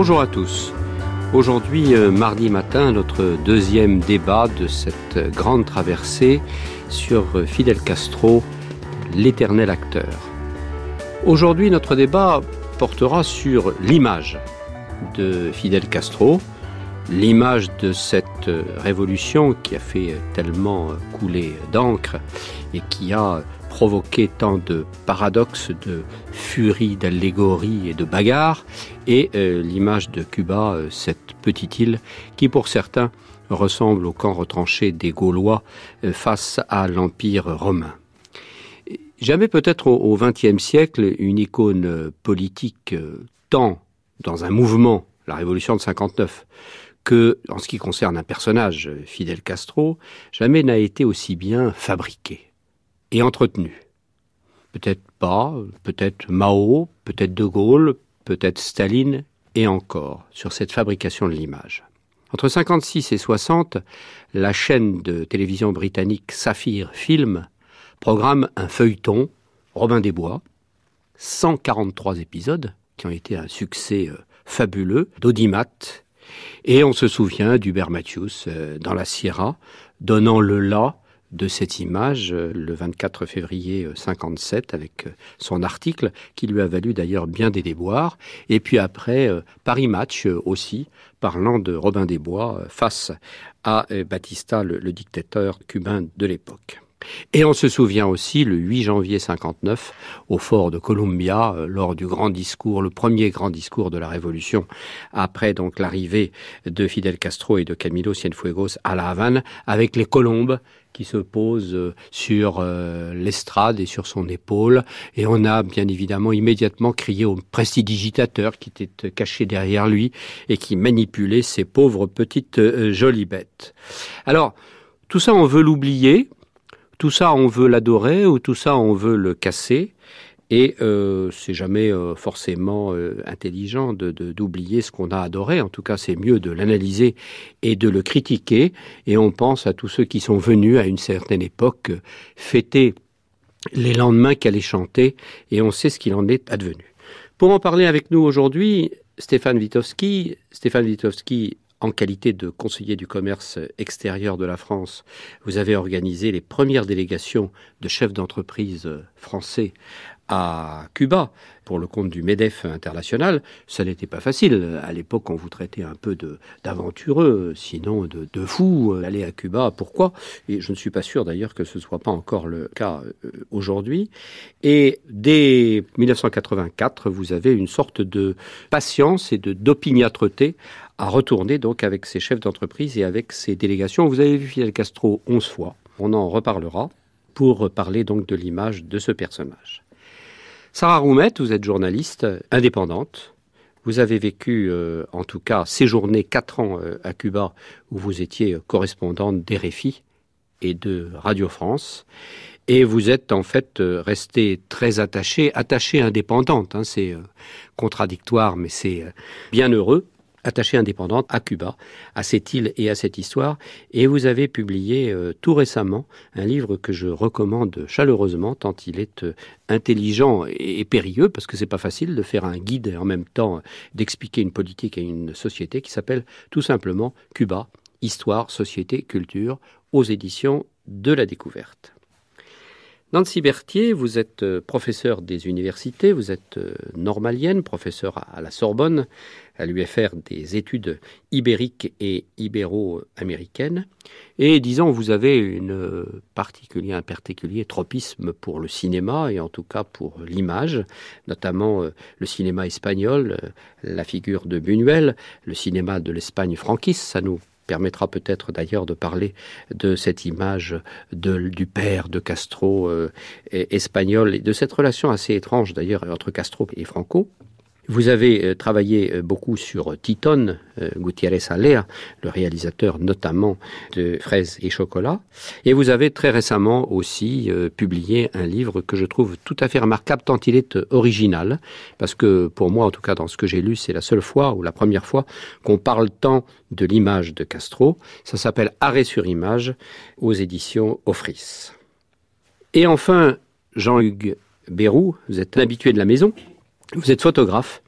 Bonjour à tous. Aujourd'hui, euh, mardi matin, notre deuxième débat de cette grande traversée sur euh, Fidel Castro, l'éternel acteur. Aujourd'hui, notre débat portera sur l'image de Fidel Castro, l'image de cette euh, révolution qui a fait tellement couler d'encre et qui a provoqué tant de paradoxes, de furie, d'allégories et de bagarres, et euh, l'image de Cuba, euh, cette petite île qui pour certains ressemble au camp retranché des Gaulois euh, face à l'Empire romain. Jamais peut-être au XXe siècle une icône politique tant dans un mouvement, la Révolution de 59, que en ce qui concerne un personnage, Fidel Castro, jamais n'a été aussi bien fabriqué et entretenu. Peut-être pas, peut-être Mao, peut-être De Gaulle, peut-être Staline, et encore sur cette fabrication de l'image. Entre 56 et 60, la chaîne de télévision britannique Saphir Film programme un feuilleton, Robin des Bois, 143 épisodes, qui ont été un succès euh, fabuleux, d'audimat, et on se souvient d'Hubert Matthews euh, dans la Sierra, donnant le là de cette image euh, le 24 février 57 euh, avec euh, son article qui lui a valu d'ailleurs bien des déboires. Et puis après, Paris Match aussi, parlant de Robin des Bois face à Batista, le, dictateur cubain de l'époque. Et on se souvient aussi le 8 janvier 59 au fort de Columbia lors du grand discours, le premier grand discours de la Révolution après donc l'arrivée de Fidel Castro et de Camilo Cienfuegos à la Havane avec les colombes qui se pose euh, sur euh, l'estrade et sur son épaule. Et on a bien évidemment immédiatement crié au prestidigitateur qui était caché derrière lui et qui manipulait ces pauvres petites euh, jolies bêtes. Alors, tout ça, on veut l'oublier, tout ça, on veut l'adorer, ou tout ça, on veut le casser. Et euh, c'est jamais euh, forcément euh, intelligent de, d'oublier ce qu'on a adoré. En tout cas, c'est mieux de l'analyser et de le critiquer. Et on pense à tous ceux qui sont venus à une certaine époque fêter les lendemains qu'elle est chantée, et on sait ce qu'il en est advenu. Pour en parler avec nous aujourd'hui, Stéphane Witowski. Stéphane Witowski, en qualité de conseiller du commerce extérieur de la France, vous avez organisé les premières délégations de chefs d'entreprise français à Cuba pour le compte du MEDEF international, ça n'était pas facile. À l'époque, on vous traitait un peu d'aventureux, sinon de, de fou. Aller à Cuba, pourquoi? Et je ne suis pas sûr d'ailleurs que ce ne soit pas encore le cas euh, aujourd'hui. Et dès 1984, vous avez une sorte de patience et d'opiniâtreté à retourner donc avec ces chefs d'entreprise et avec ces délégations. Vous avez vu Fidel Castro 11 fois. On en reparlera pour parler donc de l'image de ce personnage. Sarah Roumette, vous êtes journaliste indépendante. Vous avez vécu, euh, en tout cas, séjourné quatre ans euh, à Cuba, où vous étiez correspondante d'RFI et de Radio France. Et vous êtes en fait euh, restée très attachée, attachée indépendante. Hein, c'est euh, contradictoire, mais c'est euh, bien heureux attachée indépendante à Cuba, à cette île et à cette histoire. Et vous avez publié euh, tout récemment un livre que je recommande chaleureusement, tant il est euh, intelligent et, et périlleux, parce que c'est pas facile de faire un guide et en même temps d'expliquer une politique à une société qui s'appelle tout simplement Cuba, Histoire, Société, Culture, aux éditions de la découverte. Nancy Berthier, vous êtes euh, professeur des universités, vous êtes euh, normalienne, professeur à la Sorbonne, à l'UFR des études ibériques et ibéro-américaines. Et disons, vous avez particulier, un particulier tropisme pour le cinéma et en tout cas pour l'image, notamment euh, le cinéma espagnol, la figure de Buñuel, le cinéma de l'Espagne franquiste. Ça nous permettra peut-être d'ailleurs de parler de cette image de, du père de Castro euh, espagnol et de cette relation assez étrange d'ailleurs entre Castro et Franco. Vous avez euh, travaillé euh, beaucoup sur Titon, euh, Gutiérrez Alea, le réalisateur notamment de Fraises et Chocolat, et vous avez très récemment aussi publié un livre que je trouve tout à fait remarquable tant il est original, parce que pour moi, en tout cas dans ce que j'ai lu, c'est la seule fois ou la première fois qu'on parle tant de l'image de Castro. Ça s'appelle Arrêt sur image aux éditions Offris. Et enfin, Jean-Hugues Bérou, vous êtes habitué de la maison. Vous êtes photographe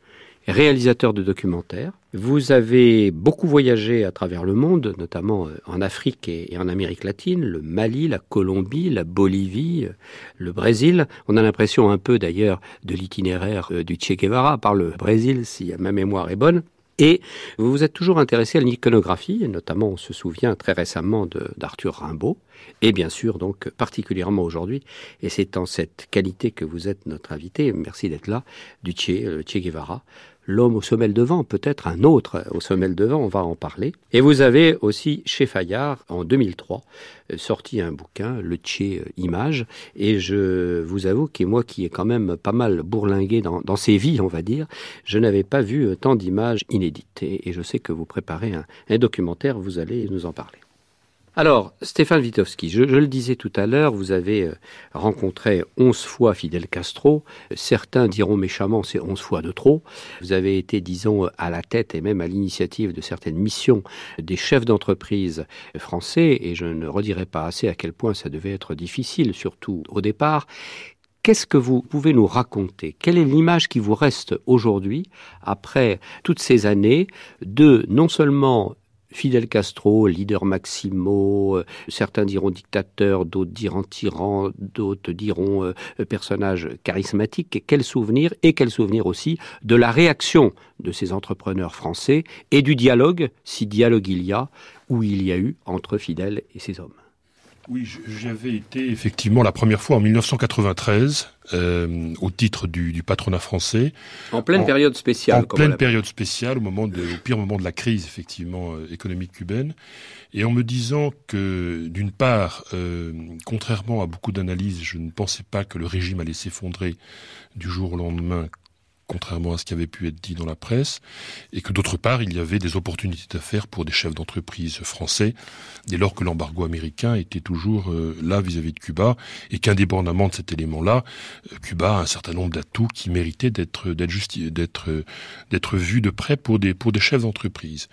réalisateur de documentaires. Vous avez beaucoup voyagé à travers le monde, notamment euh, en Afrique et en Amérique latine, le Mali, la Colombie, la Bolivie, euh, le Brésil. On a l'impression un peu d'ailleurs de l'itinéraire euh, du Che Guevara par le Brésil, si ma mémoire est bonne. Et vous vous êtes toujours intéressé à l'iconographie, notamment on se souvient très récemment d'Arthur Rimbaud, et bien sûr donc particulièrement aujourd'hui, et c'est en cette qualité que vous êtes notre invité, merci d'être là, du Che, che Guevara, l'homme au sommet de vent, peut-être un autre au sommet de vent, on va en parler. Et vous avez aussi chez Fayard, en 2003, euh, sorti un bouquin, Le Tché euh, Image, et je vous avoue que moi qui ai quand même pas mal bourlingué dans, dans ces vies, on va dire, je n'avais pas vu euh, tant d'images inédites. Et, je sais que vous préparez un documentaire, vous allez nous en parler. Alors, Stéphane Witowski, je, le disais tout à l'heure, vous avez euh, rencontré onze fois Fidel Castro. Certains diront méchamment c'est onze fois de trop. Vous avez été, disons, à la tête et même à l'initiative de certaines missions des chefs d'entreprise français, et je ne redirai pas assez à quel point ça devait être difficile, surtout au départ. Qu'est-ce que vous pouvez nous raconter? Quelle est l'image qui vous reste aujourd'hui, après toutes ces années, de non seulement Fidel Castro, leader maximo, euh, certains diront dictateur, d'autres diront tyran, d'autres diront euh, personnage charismatique. Quel souvenir et quel souvenir aussi de la réaction de ces entrepreneurs français et du dialogue, si dialogue il y a, ou il y a eu entre Fidel et ses hommes. Oui, j'avais été effectivement la première fois en 1993 euh, au titre du, patronat français. En pleine période spéciale. En pleine période spéciale, au moment de, au pire moment de la crise effectivement euh, économique cubaine, et en me disant que d'une part, euh, contrairement à beaucoup d'analyses, je ne pensais pas que le régime allait s'effondrer du jour au lendemain contrairement à ce qui avait pu être dit dans la presse, et que d'autre part, il y avait des opportunités d'affaires pour des chefs d'entreprise français, dès lors que l'embargo américain était toujours euh, là vis-à-vis de Cuba, et qu'indépendamment de cet élément-là, euh, Cuba a un certain nombre d'atouts qui méritaient d'être d'être d'être vus de près pour des pour des chefs d'entreprise.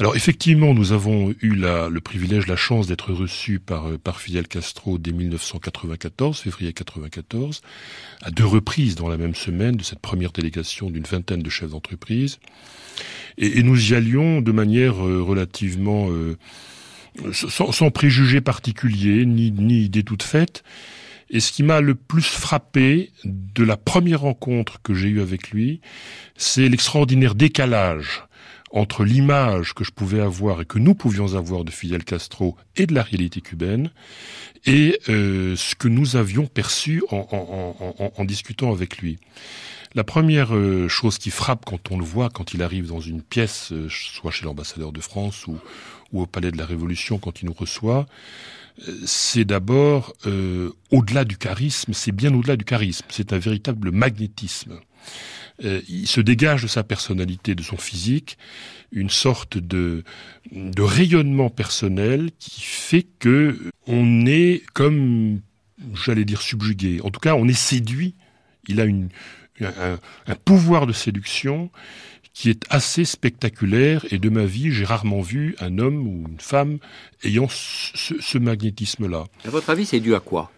Alors effectivement, nous avons eu la, le privilège, la chance d'être reçus par, euh, par Fidel Castro dès 1994, février 1994, à deux reprises dans la même semaine de cette première délégation d'une vingtaine de chefs d'entreprise. Et, nous y allions de manière euh, relativement euh, sans, préjugés particuliers, ni, ni idées toutes faites. Et ce qui m'a le plus frappé de la première rencontre que j'ai eue avec lui, c'est l'extraordinaire décalage entre l'image que je pouvais avoir et que nous pouvions avoir de Fidel Castro et de la réalité cubaine et euh, ce que nous avions perçu en, discutant avec lui. La première euh, chose qui frappe quand on le voit, quand il arrive dans une pièce, euh, soit chez l'ambassadeur de France ou, ou, au Palais de la Révolution, quand il nous reçoit, c'est d'abord au-delà du charisme, c'est bien au-delà du charisme, c'est un véritable magnétisme. Euh, il se dégage de sa personnalité, de son physique, une sorte de, de rayonnement personnel qui fait que on est comme, j'allais dire subjugué. En tout cas, on est séduit. Il a une, un, pouvoir de séduction qui est assez spectaculaire et de ma vie, j'ai rarement vu un homme ou une femme ayant ce, ce magnétisme-là. À votre avis, c'est dû à quoi?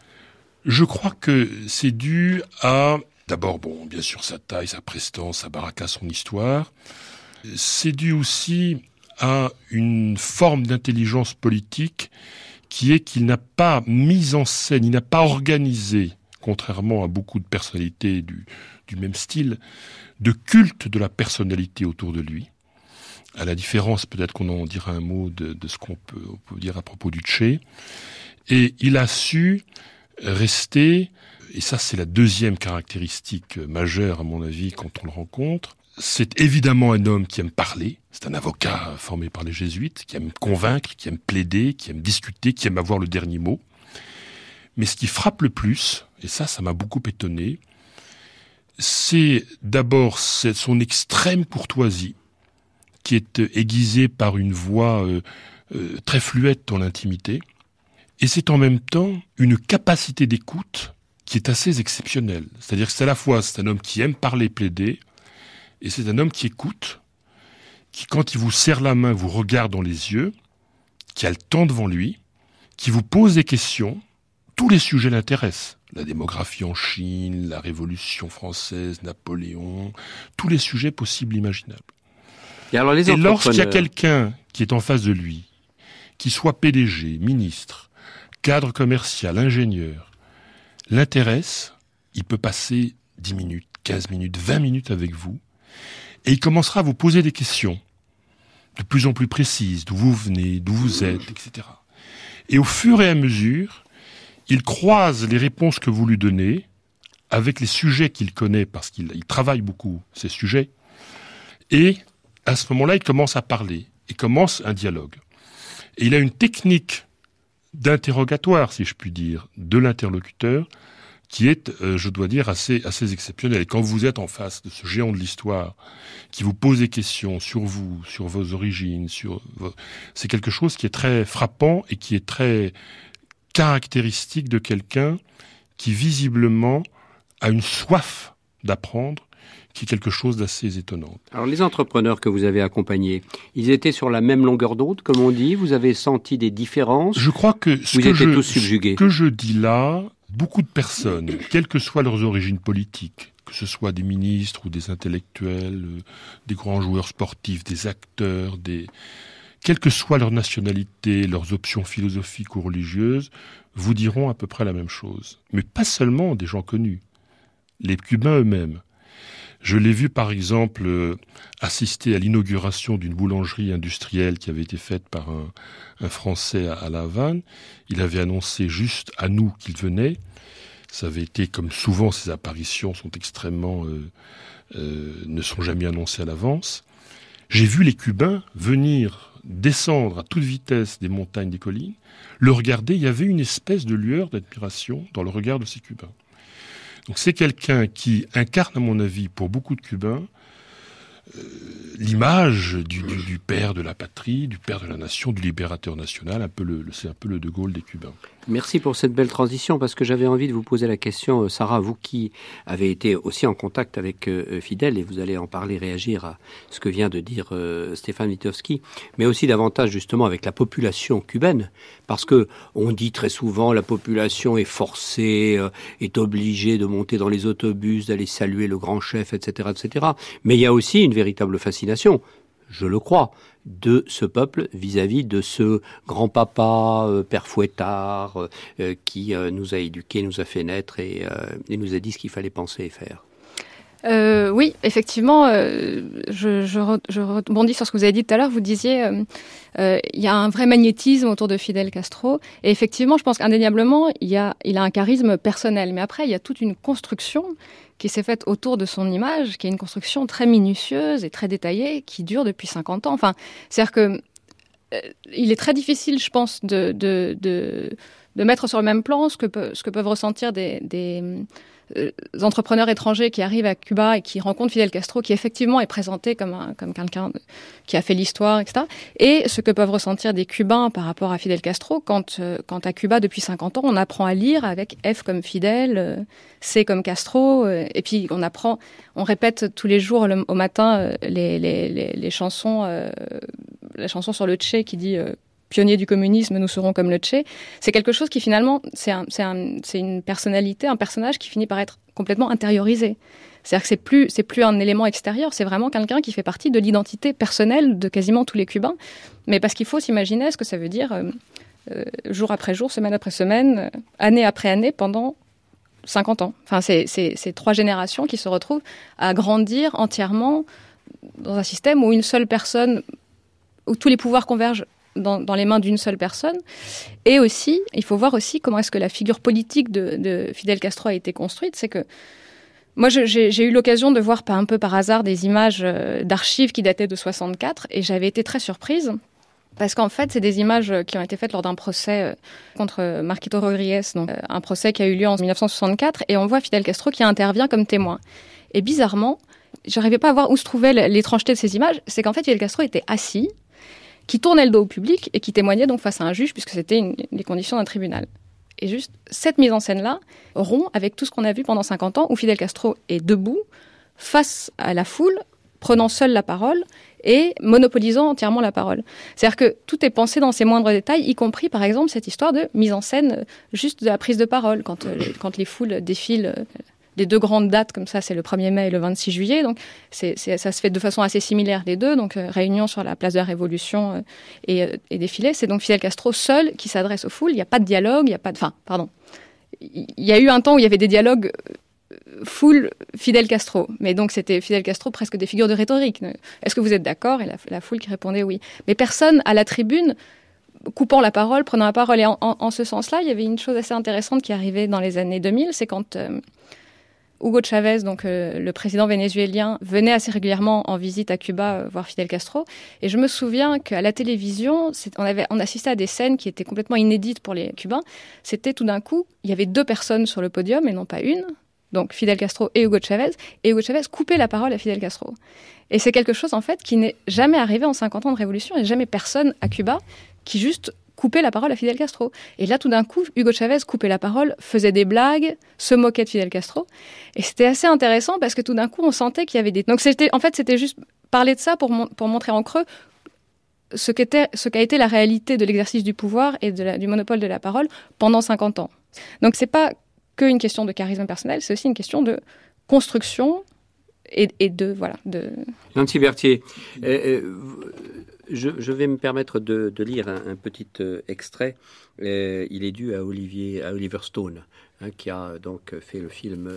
Je crois que c'est dû à D'abord, bon, bien sûr, sa taille, sa prestance, sa baraka, son histoire. C'est dû aussi à une forme d'intelligence politique qui est qu'il n'a pas mis en scène, il n'a pas organisé, contrairement à beaucoup de personnalités du, même style, de culte de la personnalité autour de lui. À la différence, peut-être qu'on en dira un mot de, ce qu'on peut, peut, dire à propos du Tché. Et il a su rester et ça c'est la deuxième caractéristique majeure à mon avis quand on le rencontre, c'est évidemment un homme qui aime parler, c'est un avocat formé par les jésuites, qui aime convaincre, qui aime plaider, qui aime discuter, qui aime avoir le dernier mot. Mais ce qui frappe le plus, et ça ça m'a beaucoup étonné, c'est d'abord son extrême courtoisie, qui est aiguisée par une voix euh, euh, très fluette dans l'intimité, et c'est en même temps une capacité d'écoute qui est assez exceptionnel. C'est-à-dire que c'est à la fois c'est un homme qui aime parler, plaider, et c'est un homme qui écoute, qui quand il vous serre la main, vous regarde dans les yeux, qui a le temps devant lui, qui vous pose des questions. Tous les sujets l'intéressent. la démographie en Chine, la Révolution française, Napoléon, tous les sujets possibles imaginables. Et, alors les Et lorsqu'il y a quelqu'un qui est en face de lui, qui soit PDG, ministre, cadre commercial, ingénieur, l'intéresse, il peut passer 10 minutes, 15 minutes, 20 minutes avec vous, et il commencera à vous poser des questions de plus en plus précises, d'où vous venez, d'où vous êtes, etc. Et au fur et à mesure, il croise les réponses que vous lui donnez avec les sujets qu'il connaît, parce qu'il travaille beaucoup ces sujets, et à ce moment-là, il commence à parler, et commence un dialogue. Et il a une technique d'interrogatoire, si je puis dire, de l'interlocuteur, qui est, euh, je dois dire, assez, assez exceptionnelle. Et quand vous êtes en face de ce géant de l'histoire, qui vous pose des questions sur vous, sur vos origines, sur c'est quelque chose qui est très frappant et qui est très caractéristique de quelqu'un qui visiblement a une soif d'apprendre qui est quelque chose d'assez étonnant. Alors les entrepreneurs que vous avez accompagnés, ils étaient sur la même longueur d'onde, comme on dit? Vous avez senti des différences? Je crois que ce, que je, ce que je dis là, beaucoup de personnes, quelles que soient leurs origines politiques, que ce soit des ministres ou des intellectuels, euh, des grands joueurs sportifs, des acteurs, des... quelle que soit leur nationalité, leurs options philosophiques ou religieuses, vous diront à peu près la même chose. Mais pas seulement des gens connus, les Cubains eux-mêmes. Je l'ai vu par exemple euh, assister à l'inauguration d'une boulangerie industrielle qui avait été faite par un, Français à, La Havane. Il avait annoncé juste à nous qu'il venait. Ça avait été, comme souvent ces apparitions sont extrêmement, euh, euh, ne sont jamais annoncées à l'avance. J'ai vu les Cubains venir descendre à toute vitesse des montagnes des collines, le regarder, il y avait une espèce de lueur d'admiration dans le regard de ces Cubains. Donc c'est quelqu'un qui incarne, à mon avis, pour beaucoup de Cubains, euh, l'image du, père de la patrie, du père de la nation, du libérateur national, c'est un peu le De Gaulle des Cubains. Merci pour cette belle transition parce que j'avais envie de vous poser la question, euh, Sarah, vous qui avez été aussi en contact avec euh, Fidel et vous allez en parler, réagir à ce que vient de dire Stéphane Witowski, mais aussi davantage justement avec la population cubaine parce que on dit très souvent la population est forcée, est obligée de monter dans les autobus, d'aller saluer le grand chef, etc., etc. Mais il y a aussi une véritable fascination, je le crois, de ce peuple vis-à-vis de ce grand-papa, euh, père fouettard, euh, qui euh, nous a éduqués, nous a fait naître et, nous a dit ce qu'il fallait penser et faire. oui, effectivement, je, rebondis sur ce que vous avez dit tout à l'heure. Vous disiez, il y a un vrai magnétisme autour de Fidel Castro. Et effectivement, je pense qu'indéniablement, il, il a un charisme personnel. Mais après, il y a toute une construction qui s'est faite autour de son image, qui est une construction très minutieuse et très détaillée, qui dure depuis 50 ans. Enfin, c'est-à-dire que euh, il est très difficile, je pense, de, de, de, mettre sur le même plan ce que, ce que peuvent ressentir des, entrepreneurs étrangers qui arrivent à Cuba et qui rencontrent Fidel Castro, qui effectivement est présenté comme, un, comme quelqu'un qui a fait l'histoire, etc. Et ce que peuvent ressentir des Cubains par rapport à Fidel Castro, quand, euh, quand à Cuba, depuis 50 ans, on apprend à lire avec F comme Fidel, euh, C comme Castro, et puis on apprend, on répète tous les jours au matin les, les, les, les chansons, la chanson sur le Tché qui dit pionniers du communisme, nous serons comme le. C'est quelque chose qui finalement, c'est un, un, une personnalité, un personnage qui finit par être complètement intériorisé. C'est-à-dire que c'est plus, plus un élément extérieur, c'est vraiment quelqu'un qui fait partie de l'identité personnelle de quasiment tous les Cubains. Mais parce qu'il faut s'imaginer ce que ça veut dire euh, euh, jour après jour, semaine après semaine, euh, année après année, pendant 50 ans. Enfin, c'est trois générations qui se retrouvent à grandir entièrement dans un système où une seule personne, où tous les pouvoirs convergent dans, les mains d'une seule personne. Et aussi, il faut voir aussi comment est-ce que la figure politique de, Fidel Castro a été construite. C'est que moi, j'ai eu l'occasion de voir un peu par hasard des images euh, d'archives qui dataient de 64 et j'avais été très surprise parce qu'en fait, c'est des images qui ont été faites lors d'un procès euh, contre Marquito Rodriguez, donc euh, un procès qui a eu lieu en 1964, et on voit Fidel Castro qui intervient comme témoin. Et bizarrement, j'arrivais pas à voir où se trouvait l'étrangeté de ces images, c'est qu'en fait Fidel Castro était assis qui tournait le dos au public et qui témoignait donc face à un juge, puisque c'était les conditions d'un tribunal. Et juste cette mise en scène-là rompt avec tout ce qu'on a vu pendant 50 ans, où Fidel Castro est debout, face à la foule, prenant seul la parole et monopolisant entièrement la parole. C'est-à-dire que tout est pensé dans ses moindres détails, y compris par exemple cette histoire de mise en scène juste de la prise de parole, quand, euh, quand les foules défilent. Euh, les deux grandes dates comme ça, c'est le 1er mai et le 26 juillet, donc ça se fait de façon assez similaire les deux, donc réunion sur la place de la Révolution et, et, défilé. C'est donc Fidel Castro seul qui s'adresse aux foules, il n'y a pas de dialogue, il n'y a pas de... Enfin, pardon. Il y a eu un temps où il y avait des dialogues foule Fidel Castro. Mais donc c'était Fidel Castro presque des figures de rhétorique. Est-ce que vous êtes d'accord? Et la, foule qui répondait oui. Mais personne à la tribune coupant la parole, prenant la parole. Et en, ce sens-là, il y avait une chose assez intéressante qui arrivait dans les années 2000, c'est quand euh, Hugo Chavez, donc euh, le président vénézuélien, venait assez régulièrement en visite à Cuba euh, voir Fidel Castro. Et je me souviens qu'à la télévision, on, avait, on assistait à des scènes qui étaient complètement inédites pour les Cubains. C'était tout d'un coup, il y avait deux personnes sur le podium et non pas une donc Fidel Castro et Hugo Chavez, et Hugo Chavez coupait la parole à Fidel Castro. Et c'est quelque chose en fait qui n'est jamais arrivé en 50 ans de révolution, et jamais personne à Cuba qui juste coupait la parole à Fidel Castro. Et là, tout d'un coup, Hugo Chavez coupait la parole, faisait des blagues, se moquait de Fidel Castro. Et c'était assez intéressant parce que tout d'un coup, on sentait qu'il y avait des... Donc en fait, c'était juste parler de ça pour, pour montrer en creux ce qu'a ce qu'a été la réalité de l'exercice du pouvoir et du monopole de la parole pendant 50 ans. Donc c'est pas qu'une question de charisme personnel, c'est aussi une question de construction et, de voilà de. Nancy Berthier, euh, euh, je, vais me permettre de, lire un, petit euh, extrait. il est dû à Oliver Stone. Hein, qui a donc fait le film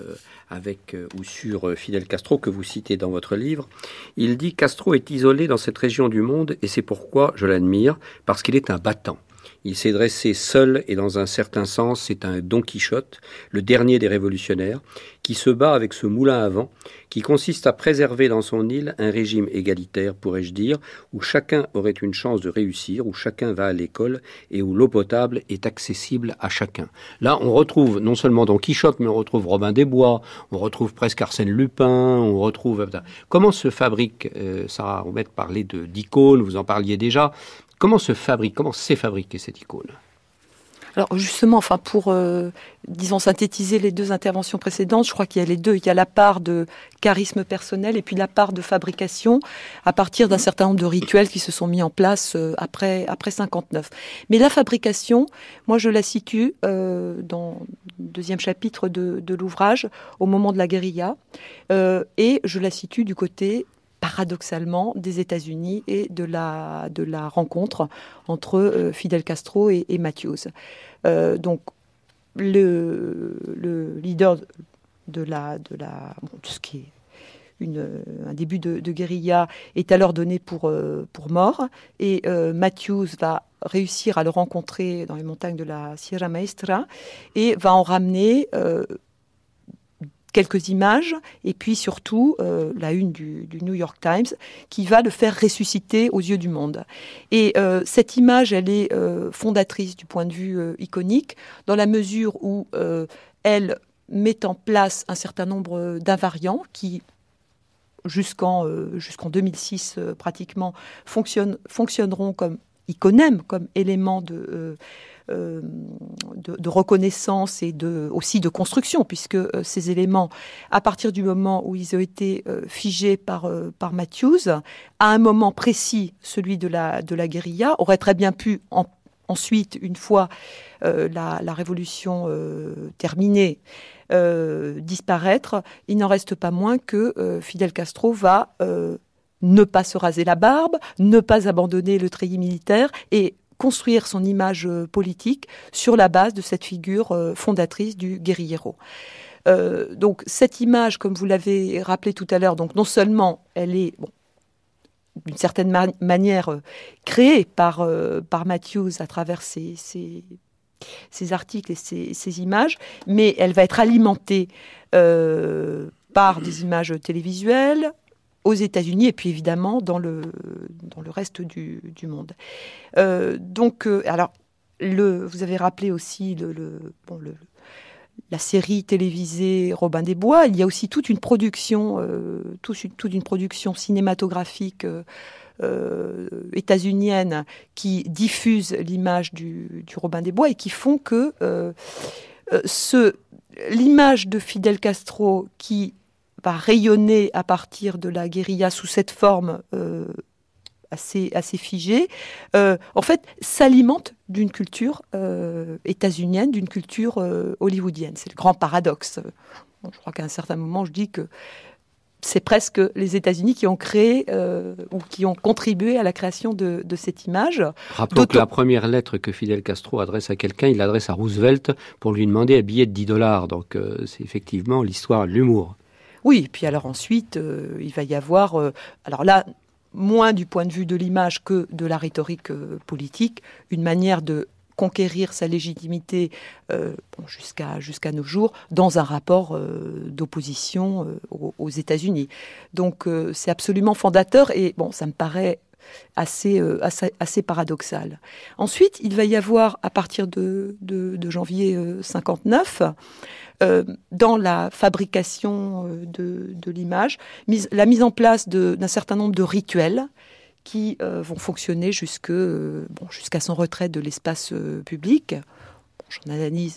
avec ou sur Fidel Castro que vous citez dans votre livre. Il dit Castro est isolé dans cette région du monde et c'est pourquoi je l'admire parce qu'il est un battant. Il s'est dressé seul et dans un certain sens, c'est un Don Quichotte, le dernier des révolutionnaires, qui se bat avec ce moulin à vent, qui consiste à préserver dans son île un régime égalitaire, pourrais-je dire, où chacun aurait une chance de réussir, où chacun va à l'école et où l'eau potable est accessible à chacun. Là, on retrouve non seulement Don Quichotte, mais on retrouve Robin des Bois, on retrouve presque Arsène Lupin, on retrouve... Comment se fabrique, euh, Sarah Roumette parlait d'icônes, vous en parliez déjà, Comment se fabrique, comment s'est fabriquée cette icône alors justement, enfin pour euh, disons synthétiser les deux interventions précédentes, je crois qu'il y a les deux. Il y a la part de charisme personnel et puis la part de fabrication à partir d'un certain nombre de rituels qui se sont mis en place euh, après après 59. Mais la fabrication, moi je la situe euh, dans le deuxième chapitre de, de l'ouvrage au moment de la guérilla et je la situe du côté paradoxalement des États-Unis et de la, de la rencontre entre euh, Fidel Castro et, Matthews. Euh, donc, le, le, leader de la, de la, tout ce qui est une, un début de, guérilla est alors donné pour, euh, pour mort et Matthews va réussir à le rencontrer dans les montagnes de la Sierra Maestra et va en ramener quelques images et puis surtout euh, la une du, New York Times qui va le faire ressusciter aux yeux du monde. Et euh, cette image, elle est euh, fondatrice du point de vue iconique dans la mesure où elle met en place un certain nombre d'invariants qui jusqu'en jusqu'en 2006 pratiquement fonctionneront comme iconèmes, comme éléments de euh, de, reconnaissance et de, aussi de construction, puisque euh, ces éléments, à partir du moment où ils ont été euh, figés par, par Matthews, à un moment précis, celui de la, de la guérilla, auraient très bien pu ensuite, une fois la, la, révolution terminée, disparaître, il n'en reste pas moins que Fidel Castro va ne pas se raser la barbe, ne pas abandonner le treillis militaire et construire son image euh, politique sur la base de cette figure euh, fondatrice du guerriero. Euh, donc cette image, comme vous l'avez rappelé tout à l'heure, donc non seulement elle est d'une certaine manière créée par, par Matthews à travers ses, articles et ses, images, mais elle va être alimentée par des images télévisuelles, aux États-Unis et puis évidemment dans le, dans le reste du, du monde. Euh, donc, euh, alors, le, vous avez rappelé aussi le, bon, le, la série télévisée Robin des Bois. Il y a aussi toute une production, euh, toute, toute, une production cinématographique états-unienne qui diffuse l'image du, du, Robin des Bois et qui font que ce l'image de Fidel Castro qui va rayonner à partir de la guérilla sous cette forme assez, assez figée, en fait, s'alimente d'une culture états-unienne, d'une culture hollywoodienne. C'est le grand paradoxe. je crois qu'à un certain moment, je dis que c'est presque les États-Unis qui ont créé euh, ou qui ont contribué à la création de, cette image. Rappelons que la première lettre que Fidel Castro adresse à quelqu'un, il l'adresse à Roosevelt pour lui demander un billet de 10 dollars. Donc euh, c'est effectivement l'histoire de l'humour. Oui, puis alors ensuite, euh, il va y avoir, alors là, moins du point de vue de l'image que de la rhétorique politique, une manière de conquérir sa légitimité euh, jusqu'à nos jours dans un rapport euh, d'opposition euh, aux, États-Unis. Donc c'est absolument fondateur et bon, ça me paraît assez, assez, paradoxal. Ensuite, il va y avoir à partir de, de, janvier 59 dans la fabrication de, de l'image, la mise en place d'un certain nombre de rituels qui euh, vont fonctionner jusque, euh, bon, jusqu'à son retrait de l'espace euh, public.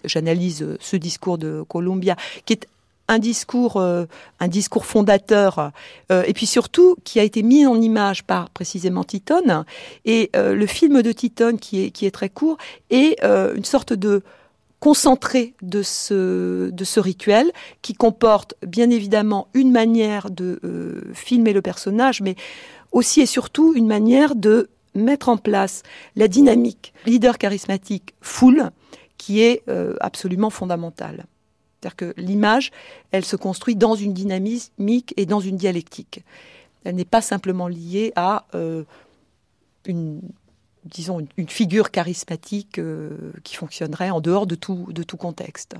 J'analyse ce discours de Columbia, qui est un discours, un discours fondateur, et puis surtout qui a été mis en image par précisément Titon. Et le film de Titon, qui est, qui est très court, est une sorte de concentré de ce, de ce rituel qui comporte bien évidemment une manière de filmer le personnage, mais aussi et surtout une manière de mettre en place la dynamique leader charismatique full qui est euh, absolument fondamentale. C'est-à-dire que l'image, elle se construit dans une dynamique et dans une dialectique. Elle n'est pas simplement liée à euh, une, disons, une, figure charismatique euh, qui fonctionnerait en dehors de tout, de tout contexte.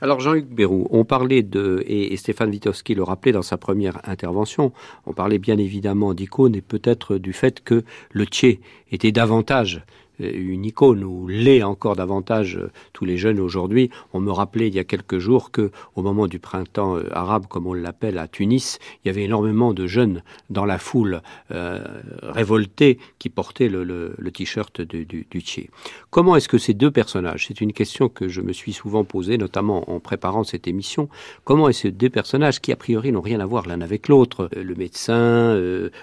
Alors Jean-Luc Bérou, on parlait de, et, Stéphane Witowski le rappelait dans sa première intervention, on parlait bien évidemment d'icône et peut-être du fait que le Tché était davantage une icône ou l'est encore davantage euh, tous les jeunes aujourd'hui. On me rappelait il y a quelques jours que au moment du printemps euh, arabe, comme on l'appelle à Tunis, il y avait énormément de jeunes dans la foule révoltés qui portaient le, t-shirt du, du, Tché. Comment est-ce que ces deux personnages, c'est une question que je me suis souvent posée, notamment en préparant cette émission, comment est-ce que ces deux personnages qui a priori n'ont rien à voir l'un avec l'autre, le médecin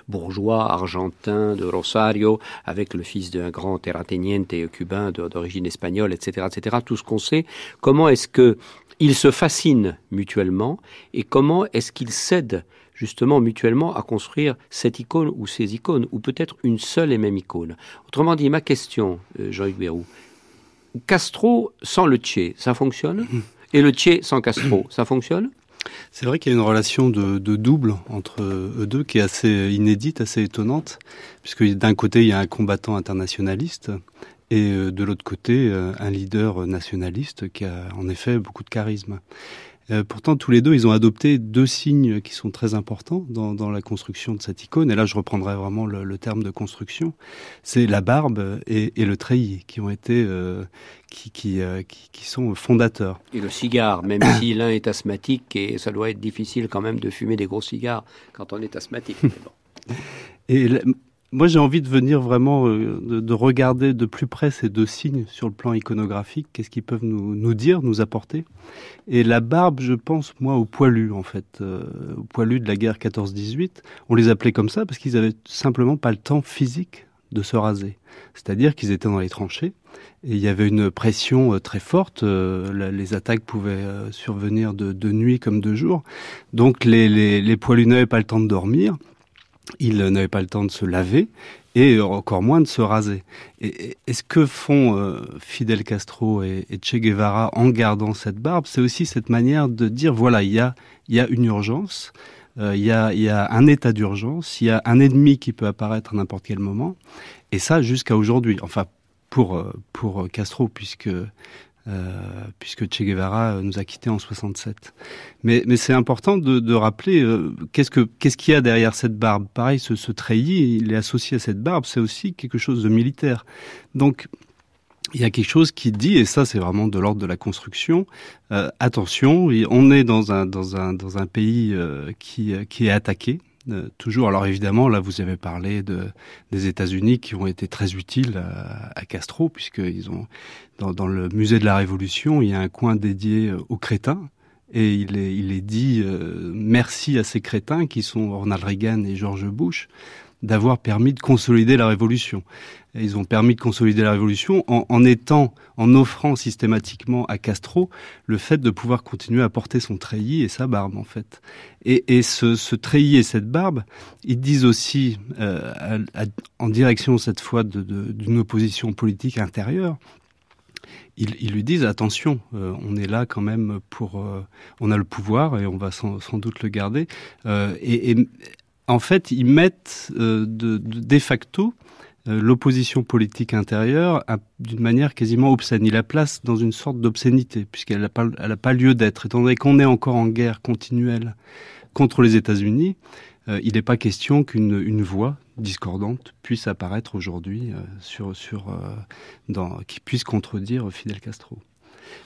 bourgeois argentin de Rosario avec le fils d'un grand terrain et cubain d'origine espagnole, etc., etc. Tout ce qu'on sait. Comment est-ce que ils se fascinent mutuellement et comment est-ce qu'ils cèdent justement mutuellement à construire cette icône ou ces icônes, ou peut-être une seule et même icône. Autrement dit, ma question, euh, Jean-Luc Bérou, Castro sans le Tché, ça fonctionne? Et le Tché sans Castro, ça fonctionne? C'est vrai qu'il y a une relation de, double entre eux deux qui est assez inédite, assez étonnante, puisque d'un côté il y a un combattant internationaliste et euh, de l'autre côté euh, un leader nationaliste qui a en effet beaucoup de charisme. Euh, pourtant, tous les deux, ils ont adopté deux signes qui sont très importants dans, dans la construction de cette icône. Et là, je reprendrai vraiment le, le terme de construction. C'est la barbe et, et, le treillis qui ont été, euh, qui, qui, euh, qui, qui, sont fondateurs. Et le cigare, même si l'un est asthmatique, et ça doit être difficile quand même de fumer des gros cigares quand on est asthmatique. Et moi, j'ai envie de venir vraiment, euh, de, regarder de plus près ces deux signes sur le plan iconographique. Qu'est-ce qu'ils peuvent nous, nous, dire, nous apporter? Et la barbe, je pense, moi, aux poilus, en fait, euh, aux poilus de la guerre 14-18. On les appelait comme ça parce qu'ils avaient simplement pas le temps physique de se raser. C'est-à-dire qu'ils étaient dans les tranchées et il y avait une pression euh, très forte. les attaques pouvaient survenir de, de, nuit comme de jour. Donc les, les, les poilus n'avaient pas le temps de dormir il n'avait pas le temps de se laver et encore moins de se raser. Et, ce que font euh, Fidel Castro et, Che Guevara en gardant cette barbe, c'est aussi cette manière de dire voilà, il y a, une urgence, euh, il, y a, il y a un état d'urgence, il y a un ennemi qui peut apparaître à n'importe quel moment, et ça jusqu'à aujourd'hui. Enfin, pour, euh, pour Castro, puisque euh, puisque Che Guevara nous a quittés en 67. Mais, mais c'est important de, de rappeler euh, qu'est-ce que qu'est-ce qu'il y a derrière cette barbe? Pareil, ce, ce treillis, il est associé à cette barbe, c'est aussi quelque chose de militaire. Donc il y a quelque chose qui dit, et ça c'est vraiment de l'ordre de la construction, euh, attention, on est dans un, dans un, dans un pays qui, qui est attaqué, euh, toujours. Alors évidemment, là, vous avez parlé de, des États-Unis qui ont été très utiles à, à Castro, puisqu'ils ont dans, le musée de la Révolution, il y a un coin dédié aux crétins. et il est, il est dit euh, merci à ces crétins qui sont Ronald Reagan et George Bush d'avoir permis de consolider la révolution. Ils ont permis de consolider la révolution en, en, étant, en offrant systématiquement à Castro le fait de pouvoir continuer à porter son treillis et sa barbe en fait. Et, et ce, ce, treillis et cette barbe, ils disent aussi, euh, en direction cette fois d'une opposition politique intérieure, ils, ils, lui disent attention, euh, on est là quand même pour, euh, on a le pouvoir et on va sans, sans doute le garder. Euh, et, et, en fait, ils mettent euh, de, de, de facto l'opposition politique intérieure d'une manière quasiment obscène. Il la place dans une sorte d'obscénité, puisqu'elle n'a pas, lieu d'être. Étant donné qu'on est encore en guerre continuelle contre les États-Unis, euh, il n'est pas question qu'une une voix discordante puisse apparaître aujourd'hui euh, sur, euh, qui puisse contredire Fidel Castro.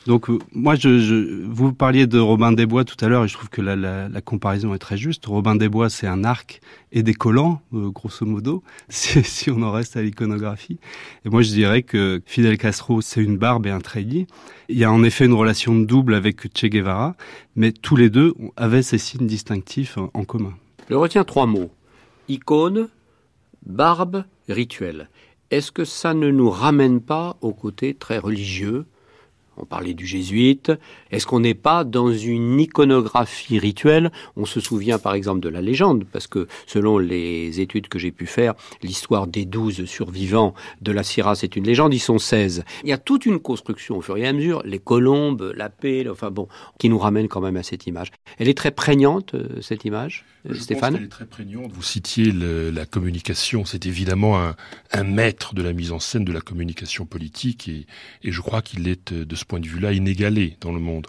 Donc euh, moi, je, vous parliez de Robin des Bois tout à l'heure et je trouve que la, comparaison est très juste. Robin des Bois, c'est un arc et des collants, euh, grosso modo, si, on en reste à l'iconographie. Et moi, je dirais que Fidel Castro, c'est une barbe et un treillis. Il y a en effet une relation double avec Che Guevara, mais tous les deux avaient ces signes distinctifs en commun. Je retiens trois mots icône, barbe, rituel. Est-ce que ça ne nous ramène pas au côté très religieux on parlait du jésuite. Est-ce qu'on n'est pas dans une iconographie rituelle? On se souvient par exemple de la légende, parce que selon les études que j'ai pu faire, l'histoire des douze survivants de la Syrah, c'est une légende, ils sont 16. Il y a toute une construction au fur et à mesure, les colombes, la paix, enfin bon, qui nous ramène quand même à cette image. Elle est très prégnante, euh, cette image, je Stéphane? Elle est très prégnante. Vous citiez le, la communication, c'est évidemment un, un, maître de la mise en scène de la communication politique, et, et je crois qu'il est de ce point de vue-là inégalé dans le monde.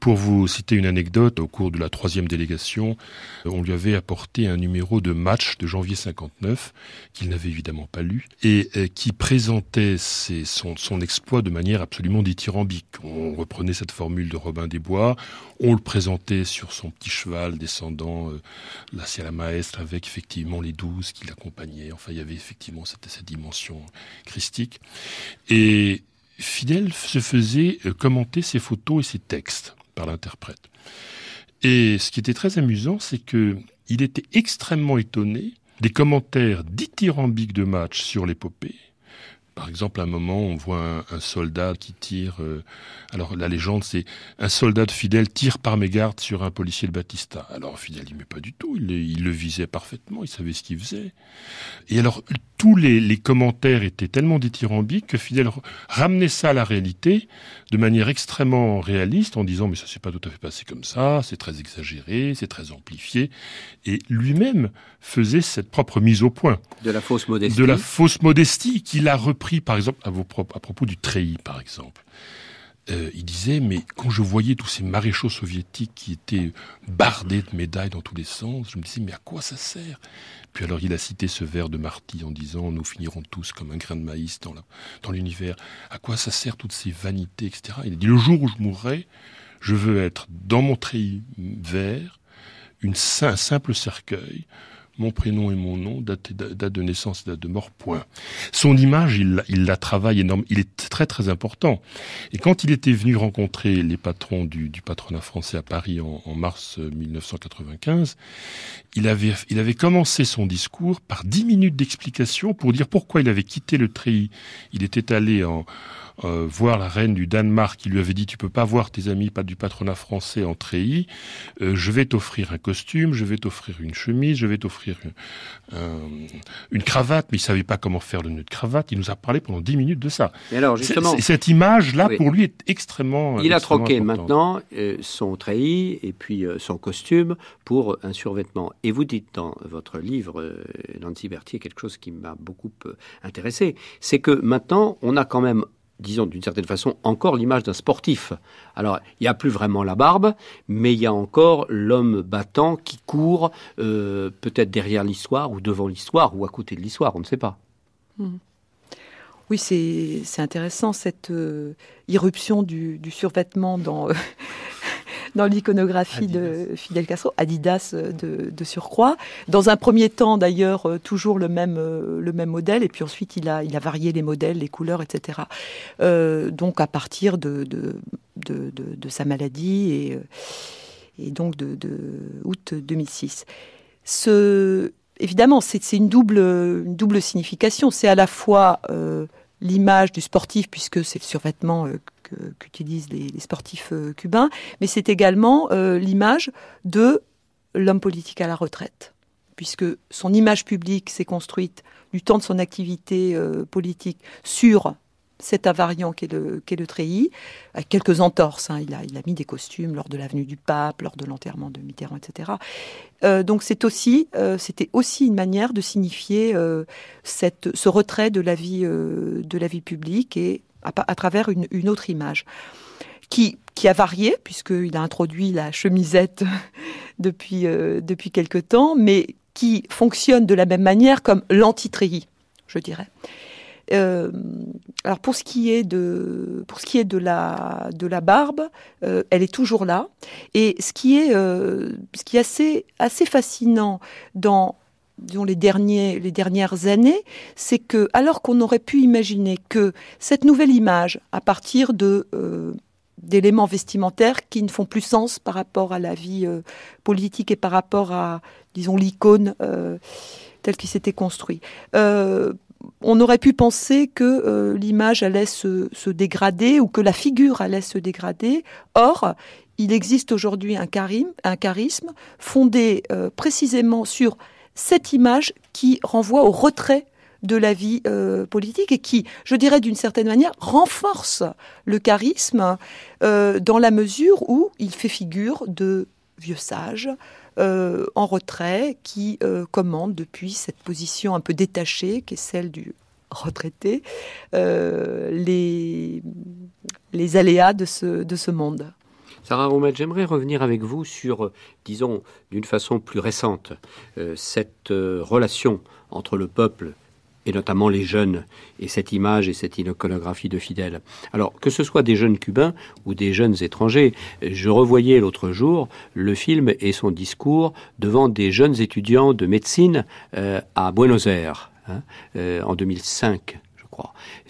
Pour vous citer une anecdote, au cours de la troisième délégation, on lui avait apporté un numéro de match de janvier 59 qu'il n'avait évidemment pas lu et qui présentait son, exploit de manière absolument dithyrambique. On reprenait cette formule de Robin des Bois, on le présentait sur son petit cheval descendant euh, la Sierra Maestre avec effectivement les douze qui l'accompagnaient. Enfin, il y avait effectivement cette, cette dimension christique. Et Fidel se faisait euh, commenter ses photos et ses textes par l'interprète. Et ce qui était très amusant, c'est que il était extrêmement étonné des commentaires dithyrambiques de match sur l'épopée. Par exemple, à un moment, on voit un, soldat qui tire. Euh, alors, la légende, c'est un soldat de Fidel tire par mégarde sur un policier de Batista. Alors, Fidel dit mais pas du tout. Il, il le visait parfaitement. Il savait ce qu'il faisait. Et alors, tous les, commentaires étaient tellement dithyrambiques que Fidel ramenait ça à la réalité de manière extrêmement réaliste en disant mais ça s'est pas tout à fait passé comme ça, c'est très exagéré, c'est très amplifié et lui-même faisait cette propre mise au point de la fausse modestie de la fausse modestie qu'il a repris par exemple à, vos propres, à propos du treillis par exemple. Euh, il disait, mais quand je voyais tous ces maréchaux soviétiques qui étaient bardés de médailles dans tous les sens, je me disais, mais à quoi ça sert? Puis alors il a cité ce vers de Marty en disant nous finirons tous comme un grain de maïs dans, la, dans l'univers. À quoi ça sert toutes ces vanités, etc. Il a dit le jour où je mourrai, je veux être dans mon treillis vert, une, un simple cercueil, mon prénom et mon nom, date, de naissance date de mort, point. Son image, il, la travaille énormément. Il est très très important. Et quand il était venu rencontrer les patrons du, patronat français à Paris en, mars 1995, il avait, il avait commencé son discours par dix minutes d'explication pour dire pourquoi il avait quitté le treillis. Il était allé en, euh, voir la reine du Danemark qui lui avait dit tu peux pas voir tes amis pas du patronat français en treillis. Euh, je vais t'offrir un costume je vais t'offrir une chemise je vais t'offrir une, un, une, cravate mais il savait pas comment faire le nœud de cravate. Il nous a parlé pendant dix minutes de ça. Et alors justement cette image là oui. pour lui est extrêmement il a troqué importante. maintenant euh, son treillis et puis euh, son costume pour un survêtement. Et vous dites dans votre livre euh, Nancy Berthier quelque chose qui m'a beaucoup euh, intéressé. C'est que maintenant on a quand même disons d'une certaine façon, encore l'image d'un sportif. Alors, il n'y a plus vraiment la barbe, mais il y a encore l'homme battant qui court euh, peut-être derrière l'histoire ou devant l'histoire ou à côté de l'histoire, on ne sait pas. Mmh. Oui, c'est intéressant cette euh, irruption du, survêtement dans, dans l'iconographie de Fidel Castro, Adidas de, de, surcroît. Dans un premier temps, d'ailleurs, euh, toujours le même, euh, le même modèle, et puis ensuite, il a, il a varié les modèles, les couleurs, etc. Euh, donc, à partir de, de de, sa maladie et, et donc de, août 2006. Ce, évidemment, c'est une double, une double signification. C'est à la fois l'image du sportif, puisque c'est le survêtement qu'utilisent les, sportifs cubains, mais c'est également l'image de l'homme politique à la retraite, puisque son image publique s'est construite du temps de son activité euh, politique sur cet invariant qu'est le, le treillis, avec quelques entorses. Hein. Il, a, il a mis des costumes lors de l'avenue du Pape, lors de l'enterrement de Mitterrand, etc. Euh, donc aussi, euh, c'était aussi une manière de signifier cette, ce retrait de la vie, de la vie publique et à, travers une, autre image qui, qui a varié puisqu'il a introduit la chemisette depuis, depuis quelque temps, mais qui fonctionne de la même manière comme l'anti-treillis, je dirais. Euh, alors pour ce qui est de pour ce qui est de la de la barbe, euh, elle est toujours là. Et ce qui est euh, ce qui est assez assez fascinant dans disons, les derniers les dernières années, c'est que alors qu'on aurait pu imaginer que cette nouvelle image à partir de d'éléments vestimentaires qui ne font plus sens par rapport à la vie politique et par rapport à disons, l'icône euh, telle qu'il s'était construit. Euh, on aurait pu penser que euh, l'image allait se, dégrader ou que la figure allait se dégrader. Or, il existe aujourd'hui un, un, charisme fondé précisément sur cette image qui renvoie au retrait de la vie politique et qui, je dirais d'une certaine manière, renforce le charisme dans la mesure où il fait figure de vieux sage, euh, en retrait qui euh, commande depuis cette position un peu détachée qui est celle du retraité euh, les, aléas de ce monde. Sarah Romet, j'aimerais revenir avec vous sur, disons, d'une façon plus récente, cette relation entre le peuple et notamment les jeunes, et cette image et cette iconographie de fidèles. Alors, que ce soit des jeunes cubains ou des jeunes étrangers, je revoyais l'autre jour le film et son discours devant des jeunes étudiants de médecine euh, à Buenos Aires, hein, euh, en 2005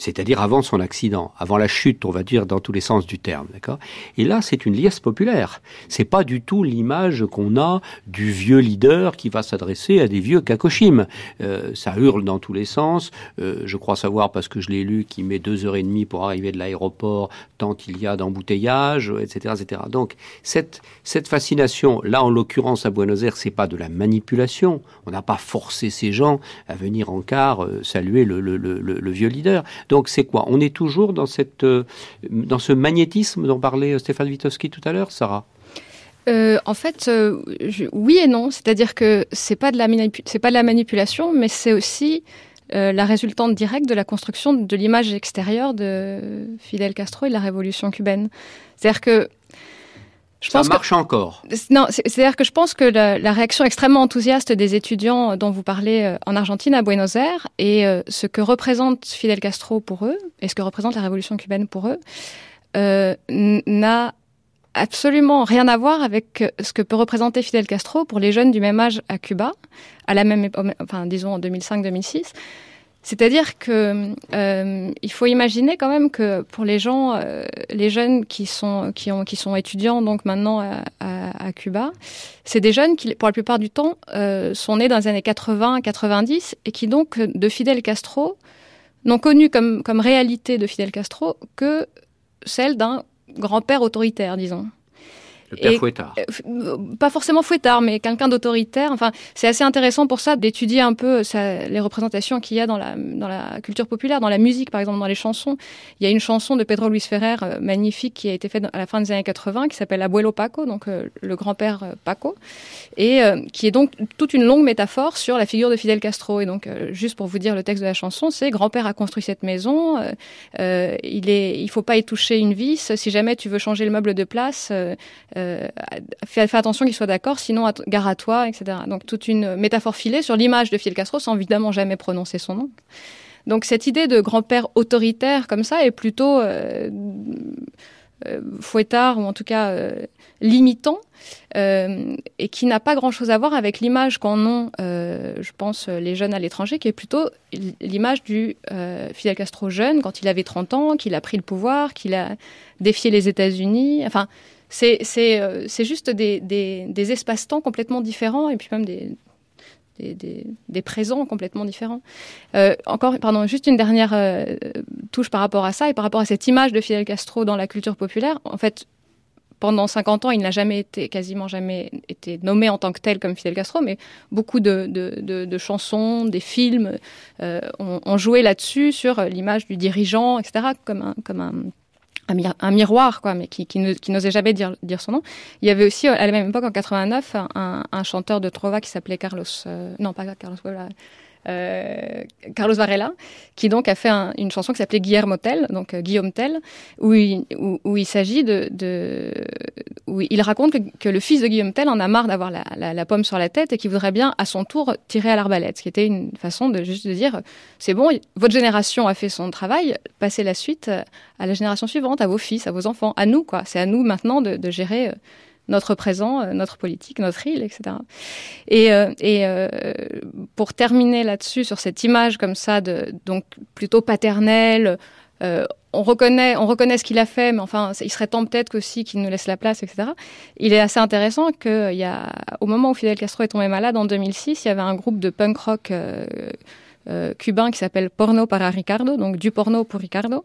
c'est-à-dire avant son accident, avant la chute, on va dire dans tous les sens du terme, d'accord? Et là, c'est une liesse populaire. C'est pas du tout l'image qu'on a du vieux leader qui va s'adresser à des vieux kakoshim. Euh, ça hurle dans tous les sens. Euh, je crois savoir parce que je l'ai lu qu'il met deux heures et demie pour arriver de l'aéroport, tant il y a d'embouteillages, etc., etc. Donc cette fascination, là en l'occurrence à Buenos Aires, c'est pas de la manipulation. On n'a pas forcé ces gens à venir en car euh, saluer le vieux leader. Donc c'est quoi? On est toujours dans, cette, euh, dans ce magnétisme dont parlait Stéphane Witowski tout à l'heure, Sarah? Euh, en fait, euh, oui et non. C'est-à-dire que c'est pas de la pas de la manipulation, mais c'est aussi la résultante directe de la construction de l'image extérieure de Fidel Castro et de la révolution cubaine. C'est-à-dire que je ça marche encore. Non, c'est-à-dire que je pense que la, réaction extrêmement enthousiaste des étudiants dont vous parlez euh, en Argentine, à Buenos Aires, et euh, ce que représente Fidel Castro pour eux, et ce que représente la révolution cubaine pour eux, euh, n'a absolument rien à voir avec ce que peut représenter Fidel Castro pour les jeunes du même âge à Cuba, à la même, enfin disons en 2005-2006. C'est-à-dire que euh, faut imaginer quand même que pour les gens, euh, les jeunes qui sont qui ont qui sont étudiants donc maintenant à, à, Cuba, c'est des jeunes qui pour la plupart du temps euh, sont nés dans les années 80-90 et qui donc de Fidel Castro n'ont connu comme comme réalité de Fidel Castro que celle d'un grand-père autoritaire, disons. Le père fouettard. Euh, pas forcément fouettard, mais quelqu'un d'autoritaire. Enfin, c'est assez intéressant pour ça d'étudier un peu ça, les représentations qu'il y a dans la, dans la culture populaire, dans la musique, par exemple, dans les chansons. Il y a une chanson de Pedro Luis Ferrer euh, magnifique qui a été faite à la fin des années 80 qui s'appelle Abuelo Paco, donc euh, le grand-père Paco, et qui est donc toute une longue métaphore sur la figure de Fidel Castro. Et donc, juste pour vous dire le texte de la chanson, c'est grand-père a construit cette maison, il est, il faut pas y toucher une vis. Si jamais tu veux changer le meuble de place, euh, fais, attention qu'il soit d'accord, sinon gare à toi, etc. Donc toute une métaphore filée sur l'image de Fidel Castro sans évidemment jamais prononcer son nom. Donc cette idée de grand-père autoritaire comme ça est plutôt euh, fouettard ou en tout cas limitant et qui n'a pas grand-chose à voir avec l'image qu'en ont, je pense, les jeunes à l'étranger, qui est plutôt l'image du Fidel Castro jeune quand il avait 30 ans, qu'il a pris le pouvoir, qu'il a défié les États-Unis. Enfin, c'est juste des, espaces-temps complètement différents et puis même des, présents complètement différents. Euh, encore, pardon, juste une dernière euh, touche par rapport à ça et par rapport à cette image de Fidel Castro dans la culture populaire. En fait, pendant 50 ans, il n'a jamais été, quasiment jamais été nommé en tant que tel comme Fidel Castro, mais beaucoup de, chansons, des films euh, ont, joué là-dessus sur l'image du dirigeant, etc., comme un, comme un un, miroir, quoi, mais qui, qui, n'osait jamais dire, dire son nom. Il y avait aussi, à la même époque, en 89, un, un chanteur de trova qui s'appelait Carlos, euh, non pas Carlos, voilà, euh, Carlos Varela, qui donc a fait une chanson qui s'appelait Guillermo Tell, donc euh, Guillaume Tell, où il, s'agit de, où il raconte que, le fils de Guillaume Tell en a marre d'avoir la, pomme sur la tête et qu'il voudrait bien à son tour tirer à l'arbalète, ce qui était une façon de juste de dire c'est bon, votre génération a fait son travail, passez la suite à la génération suivante, à vos fils, à vos enfants, à nous quoi. C'est à nous maintenant de, de gérer notre présent, euh, notre politique, notre île, etc. Et, euh, euh, pour terminer là-dessus, sur cette image comme ça, donc plutôt paternelle, on reconnaît, on reconnaît ce qu'il a fait, mais enfin, il serait temps peut-être aussi qu'il nous laisse la place, etc. Il est assez intéressant qu'il moment où Fidel Castro est tombé malade en 2006, il y avait un groupe de punk rock cubain qui s'appelle Porno para Ricardo, donc du porno pour Ricardo,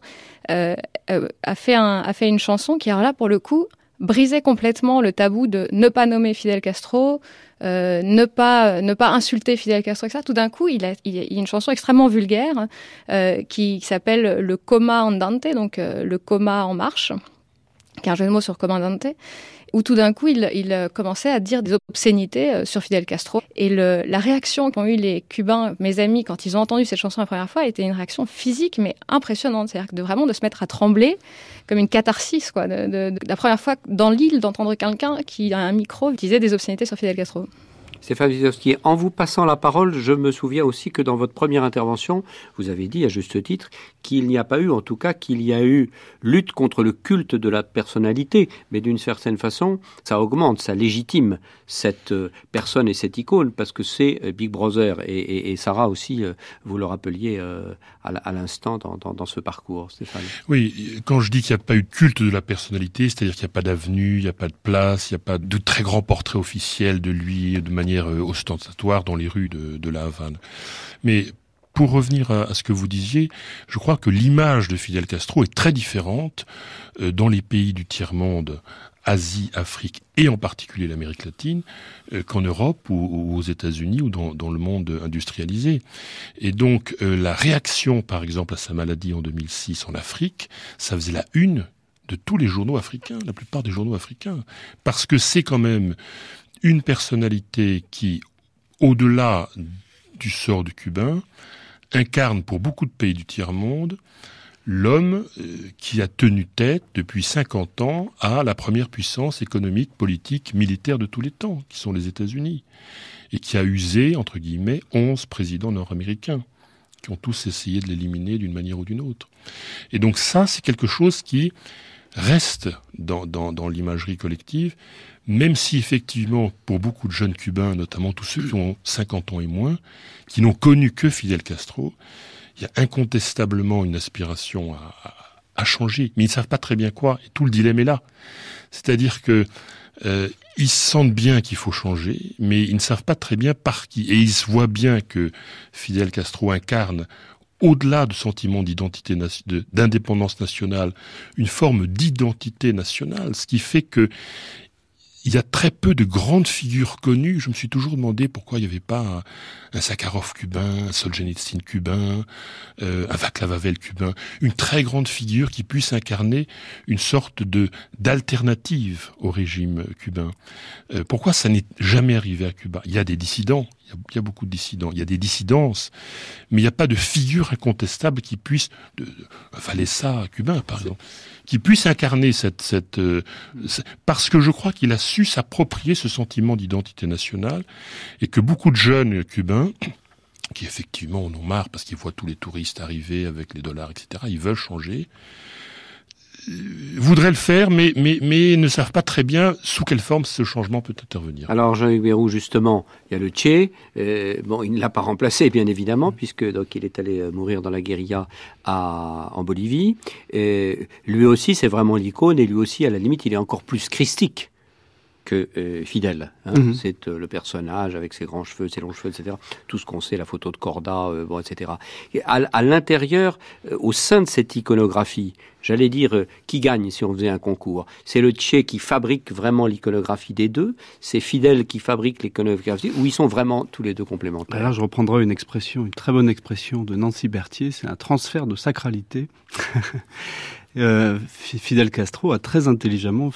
a fait a fait une chanson qui, alors là, pour le coup, briser complètement le tabou de ne pas nommer Fidel Castro, euh, ne pas ne pas insulter Fidel Castro, etc. Tout d'un coup, il a, il a une chanson extrêmement vulgaire euh, qui, s'appelle le coma andante, donc euh, le coma en marche, qui est un jeu de mots sur commandante où tout d'un coup, il, il, commençait à dire des obscénités euh, sur Fidel Castro. Et la réaction qu'ont eu les Cubains, mes amis, quand ils ont entendu cette chanson la première fois, était une réaction physique, mais impressionnante. C'est-à-dire de vraiment de se mettre à trembler, comme une catharsis, quoi. La première fois dans l'île d'entendre quelqu'un qui a un micro disait des obscénités sur Fidel Castro. Stéphane Wizowski, en vous passant la parole, je me souviens aussi que dans votre première intervention, vous avez dit à juste titre qu'il n'y a pas eu, en tout cas, qu'il y a eu lutte contre le culte de la personnalité, mais d'une certaine façon, ça augmente, ça légitime cette euh, personne et cette icône, parce que c'est euh, Big Brother, et, Sarah aussi, euh, vous le rappeliez à l'instant dans, ce parcours, Stéphane. Oui, quand je dis qu'il n'y a pas eu de culte de la personnalité, c'est-à-dire qu'il n'y a pas d'avenue, il n'y a pas de place, il n'y a pas de très grand portrait officiel de lui de manière ostentatoire dans les rues de, la Havane. Mais pour revenir à, ce que vous disiez, je crois que l'image de Fidel Castro est très différente euh, dans les pays du tiers-monde, Asie, Afrique et en particulier l'Amérique latine, euh, qu'en Europe ou, aux États-Unis ou dans, dans, le monde industrialisé. Et donc euh, la réaction, par exemple, à sa maladie en 2006 en Afrique, ça faisait la une de tous les journaux africains, la plupart des journaux africains, parce que c'est quand même une personnalité qui, au-delà du sort du cubain, incarne pour beaucoup de pays du tiers-monde l'homme euh, qui a tenu tête depuis 50 ans à la première puissance économique, politique, militaire de tous les temps, qui sont les États-Unis, et qui a usé, entre guillemets, 11 présidents nord-américains, qui ont tous essayé de l'éliminer d'une manière ou d'une autre. Et donc ça, c'est quelque chose qui reste dans, dans l'imagerie collective, même si effectivement, pour beaucoup de jeunes Cubains, notamment tous ceux qui ont 50 ans et moins, qui n'ont connu que Fidel Castro, il y a incontestablement une aspiration à, à, changer, mais ils ne savent pas très bien quoi, et tout le dilemme est là. C'est-à-dire que euh, ils sentent bien qu'il faut changer, mais ils ne savent pas très bien par qui. Et ils voient bien que Fidel Castro incarne au-delà du sentiment d'identité, d'indépendance nationale, une forme d'identité nationale, ce qui fait que il y a très peu de grandes figures connues. Je me suis toujours demandé pourquoi il n'y avait pas un, Sakharov cubain, un Solzhenitsyn cubain, euh, un Václav Havel cubain, une très grande figure qui puisse incarner une sorte de d'alternative au régime cubain. Euh, pourquoi ça n'est jamais arrivé à Cuba? Il y a des dissidents, il y, a, beaucoup de dissidents, il y a des dissidences, mais il n'y a pas de figure incontestable qui puisse, de, de cubain par exemple, qui puisse incarner cette, cette euh, parce que je crois qu'il a su s'approprier ce sentiment d'identité nationale et que beaucoup de jeunes cubains qui effectivement en ont marre parce qu'ils voient tous les touristes arriver avec les dollars, etc. Ils veulent changer voudraient le faire, mais, mais, ne savent pas très bien sous quelle forme ce changement peut intervenir. Alors Jean-Hugues Bérou, justement, il y a le Tché. Euh, bon, il ne l'a pas remplacé, bien évidemment, puisque donc il est allé euh, mourir dans la guérilla en Bolivie. Et lui aussi, c'est vraiment l'icône, et lui aussi, à la limite, il est encore plus christique que euh, fidèle. Hein. Mhm. C'est euh, le personnage avec ses grands cheveux, ses longs cheveux, etc. Tout ce qu'on sait, la photo de Corda, euh, bon, etc. Et à, l'intérieur, au sein de cette iconographie, j'allais dire qui gagne si on faisait un concours? C'est le Tché qui fabrique vraiment l'iconographie des deux, c'est Fidèle qui fabrique l'iconographie, ou ils sont vraiment tous les deux complémentaires? Alors je reprendrai une expression, une très bonne expression de Nancy Berthier, c'est un transfert de sacralité. Fidel Castro a très intelligemment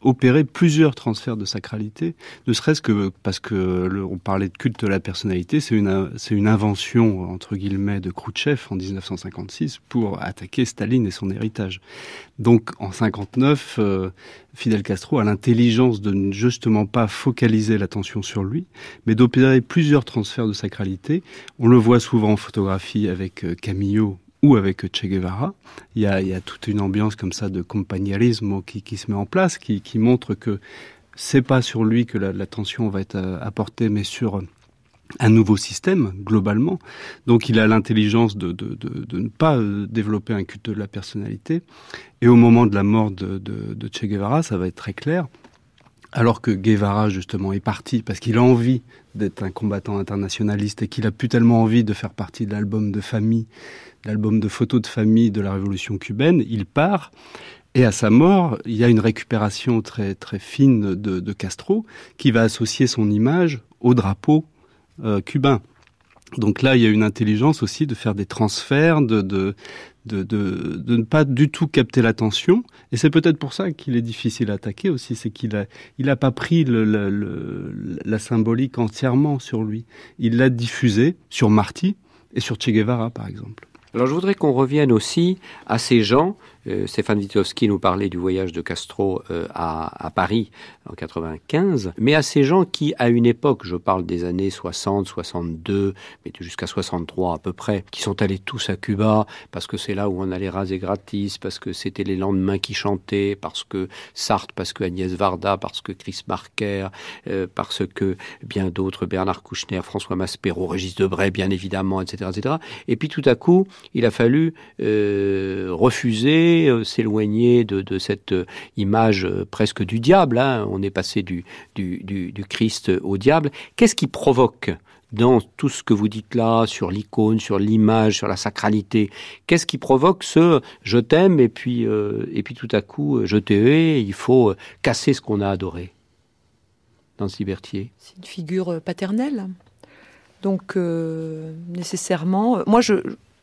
opérer plusieurs transferts de sacralité, ne serait-ce que parce que on parlait de culte de la personnalité, c'est une invention entre guillemets de Khrouchtchev en 1956 pour attaquer Staline et son héritage. Donc en 59, euh, Fidel Castro a l'intelligence de ne justement pas focaliser l'attention sur lui, mais d'opérer plusieurs transferts de sacralité. On le voit souvent en photographie avec euh, Camillo ou avec Che Guevara. Il y a, toute une ambiance comme ça de compagnalisme qui, se met en place, qui, montre que c'est pas sur lui que l'attention va être euh, apportée, mais sur un nouveau système globalement. Donc il a l'intelligence de, de, ne pas euh, développer un culte de la personnalité. Et au moment de la mort de Che Guevara, ça va être très clair. Alors que Guevara justement est parti parce qu'il a envie d'être un combattant internationaliste et qu'il a plus tellement envie de faire partie de l'album de famille l'album de photos de famille de la révolution cubaine, il part. Et à sa mort, il y a une récupération très fine de, Castro qui va associer son image au drapeau euh, cubain. Donc là, il y a une intelligence aussi de faire des transferts, de, de, ne pas du tout capter l'attention. Et c'est peut-être pour ça qu'il est difficile à attaquer aussi, c'est qu'il a, il pas pris la symbolique entièrement sur lui. Il l'a diffusé sur Marty et sur Che Guevara, par exemple. Alors je voudrais qu'on revienne aussi à ces gens Stéphane Witowski nous parlait du voyage de Castro euh, à, Paris en 95, mais à ces gens qui, à une époque, je parle des années 60, 62, mais jusqu'à 63 à peu près, qui sont allés tous à Cuba parce que c'est là où on allait raser gratis, parce que c'était les lendemains qui chantaient, parce que Sartre, parce que Agnès Varda, parce que Chris Marker, euh, parce que bien d'autres, Bernard Kouchner, François Maspero, Régis Debray, bien évidemment, etc., etc. Et puis tout à coup, il a fallu refuser euh, s'éloigner de, cette euh, image euh, presque du diable. Hein. On est passé du, Christ au diable. Qu'est-ce qui provoque dans tout ce que vous dites là, sur l'icône, sur l'image, sur la sacralité, qu'est-ce qui provoque ce je t'aime et puis et puis tout à coup je te hais, il faut casser ce qu'on a adoré? Dans Berthier C'est une figure paternelle. Donc nécessairement, moi je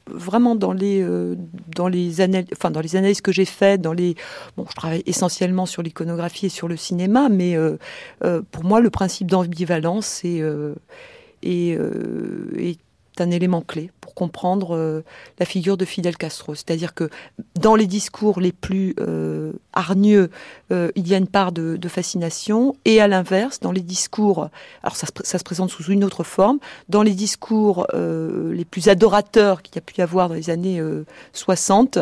vraiment dans les euh, dans les analyses enfin dans les analyses que j'ai faites dans les bon je travaille essentiellement sur l'iconographie et sur le cinéma mais euh, euh, pour moi le principe d'ambivalence est, est, est un élément clé pour comprendre euh, la figure de Fidel Castro. C'est-à-dire que dans les discours les plus euh, hargneux, euh, il y a une part de, fascination, et à l'inverse, dans les discours, alors ça, se présente sous une autre forme, dans les discours les plus adorateurs qu'il y a pu y avoir dans les années 60,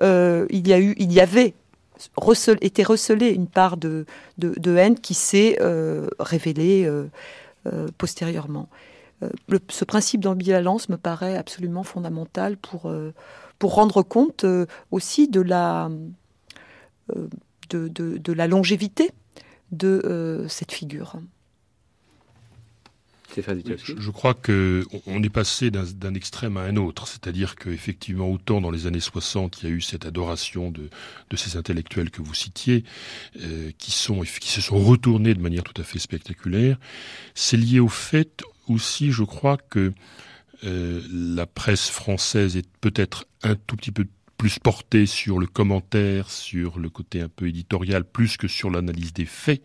il y a eu, il y avait été recelé une part de haine qui s'est révélée postérieurement. Euh, ce principe d'ambivalence me paraît absolument fondamental pour, euh, pour rendre compte euh, aussi de la, de, de, la longévité de cette figure. Je crois que on est passé d'un extrême à un autre, c'est-à-dire qu'effectivement, autant dans les années 60, il y a eu cette adoration de, de ces intellectuels que vous citiez, qui sont qui se sont retournés de manière tout à fait spectaculaire. C'est lié au fait aussi, je crois que euh, la presse française est peut-être un tout petit peu plus portée sur le commentaire, sur le côté un peu éditorial, plus que sur l'analyse des faits.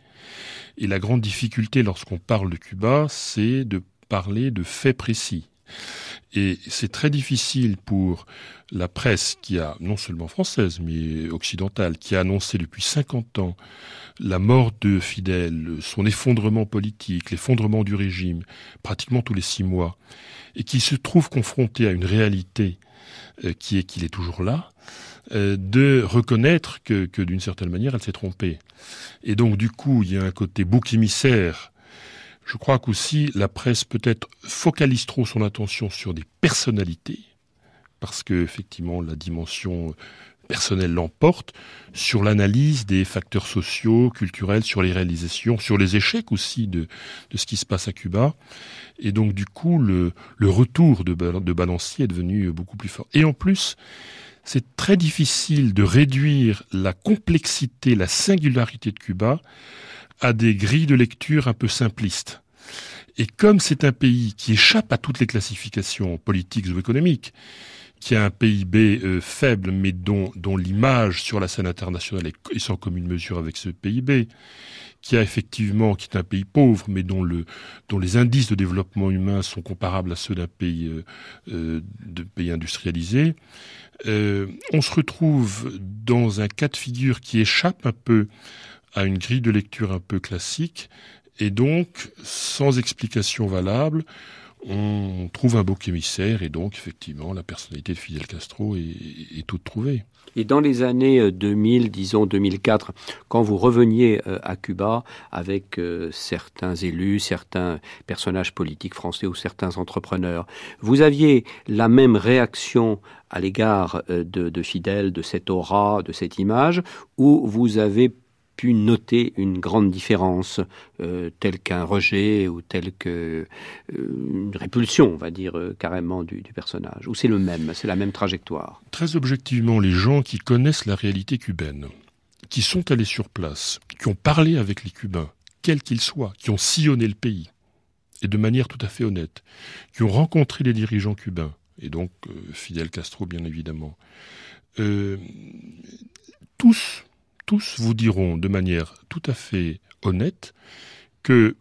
Et la grande difficulté lorsqu'on parle de Cuba, c'est de parler de faits précis. Et c'est très difficile pour la presse qui a, non seulement française, mais occidentale, qui a annoncé depuis 50 ans la mort de Fidel, son effondrement politique, l'effondrement du régime, pratiquement tous les six mois, et qui se trouve confronté à une réalité euh, qui est qu'il est toujours là, de reconnaître que, que d'une certaine manière, elle s'est trompée. Et donc, du coup, il y a un côté bouc émissaire. Je crois qu'aussi la presse peut-être focalise trop son attention sur des personnalités, parce que effectivement la dimension personnelle l'emporte sur l'analyse des facteurs sociaux, culturels, sur les réalisations, sur les échecs aussi de, de ce qui se passe à Cuba. Et donc du coup, le, le retour de, de Balancier est devenu beaucoup plus fort. Et en plus, c'est très difficile de réduire la complexité, la singularité de Cuba à des grilles de lecture un peu simplistes. Et comme c'est un pays qui échappe à toutes les classifications politiques ou économiques, qui a un PIB euh, faible, mais dont, l'image sur la scène internationale est, sans commune mesure avec ce PIB, qui a effectivement, qui est un pays pauvre, mais dont, le, dont les indices de développement humain sont comparables à ceux d'un pays, euh, euh pays industrialisé, on se retrouve dans un cas de figure qui échappe un peu à une grille de lecture un peu classique, et donc, sans explication valable, on trouve un bouc émissaire et donc effectivement la personnalité de Fidel Castro est, toute trouvée. Et dans les années 2000, euh, disons 2004, quand vous reveniez euh, à Cuba avec euh, certains élus, certains personnages politiques français ou certains entrepreneurs, vous aviez la même réaction à l'égard de, de Fidel, de cette aura, de cette image, ou vous avez pu noter une grande différence, euh, telle qu'un rejet ou telle que euh, répulsion, on va dire euh, carrément du, du, personnage. Ou c'est le même, c'est la même trajectoire. Très objectivement, les gens qui connaissent la réalité cubaine, qui sont allés sur place, qui ont parlé avec les Cubains, quels qu'ils soient, qui ont sillonné le pays, et de manière tout à fait honnête, qui ont rencontré les dirigeants cubains, et donc Fidel Castro bien évidemment, tous tous vous diront de manière tout à fait honnête que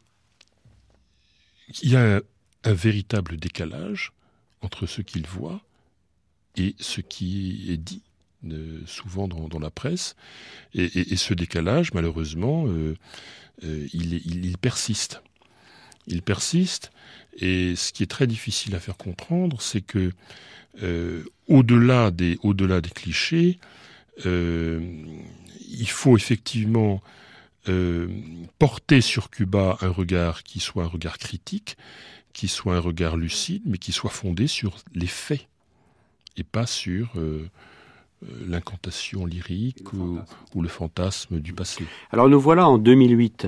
il y a un, véritable décalage entre ce qu'ils voient et ce qui est dit euh, souvent dans, la presse. Et, ce décalage, malheureusement, euh, euh, il, persiste. Il persiste. Et ce qui est très difficile à faire comprendre, c'est que au-delà des, clichés, il faut effectivement euh, porter sur Cuba un regard qui soit un regard critique, qui soit un regard lucide, mais qui soit fondé sur les faits et pas sur euh, l'incantation lyrique ou, ou, le fantasme du passé. Alors nous voilà en 2008.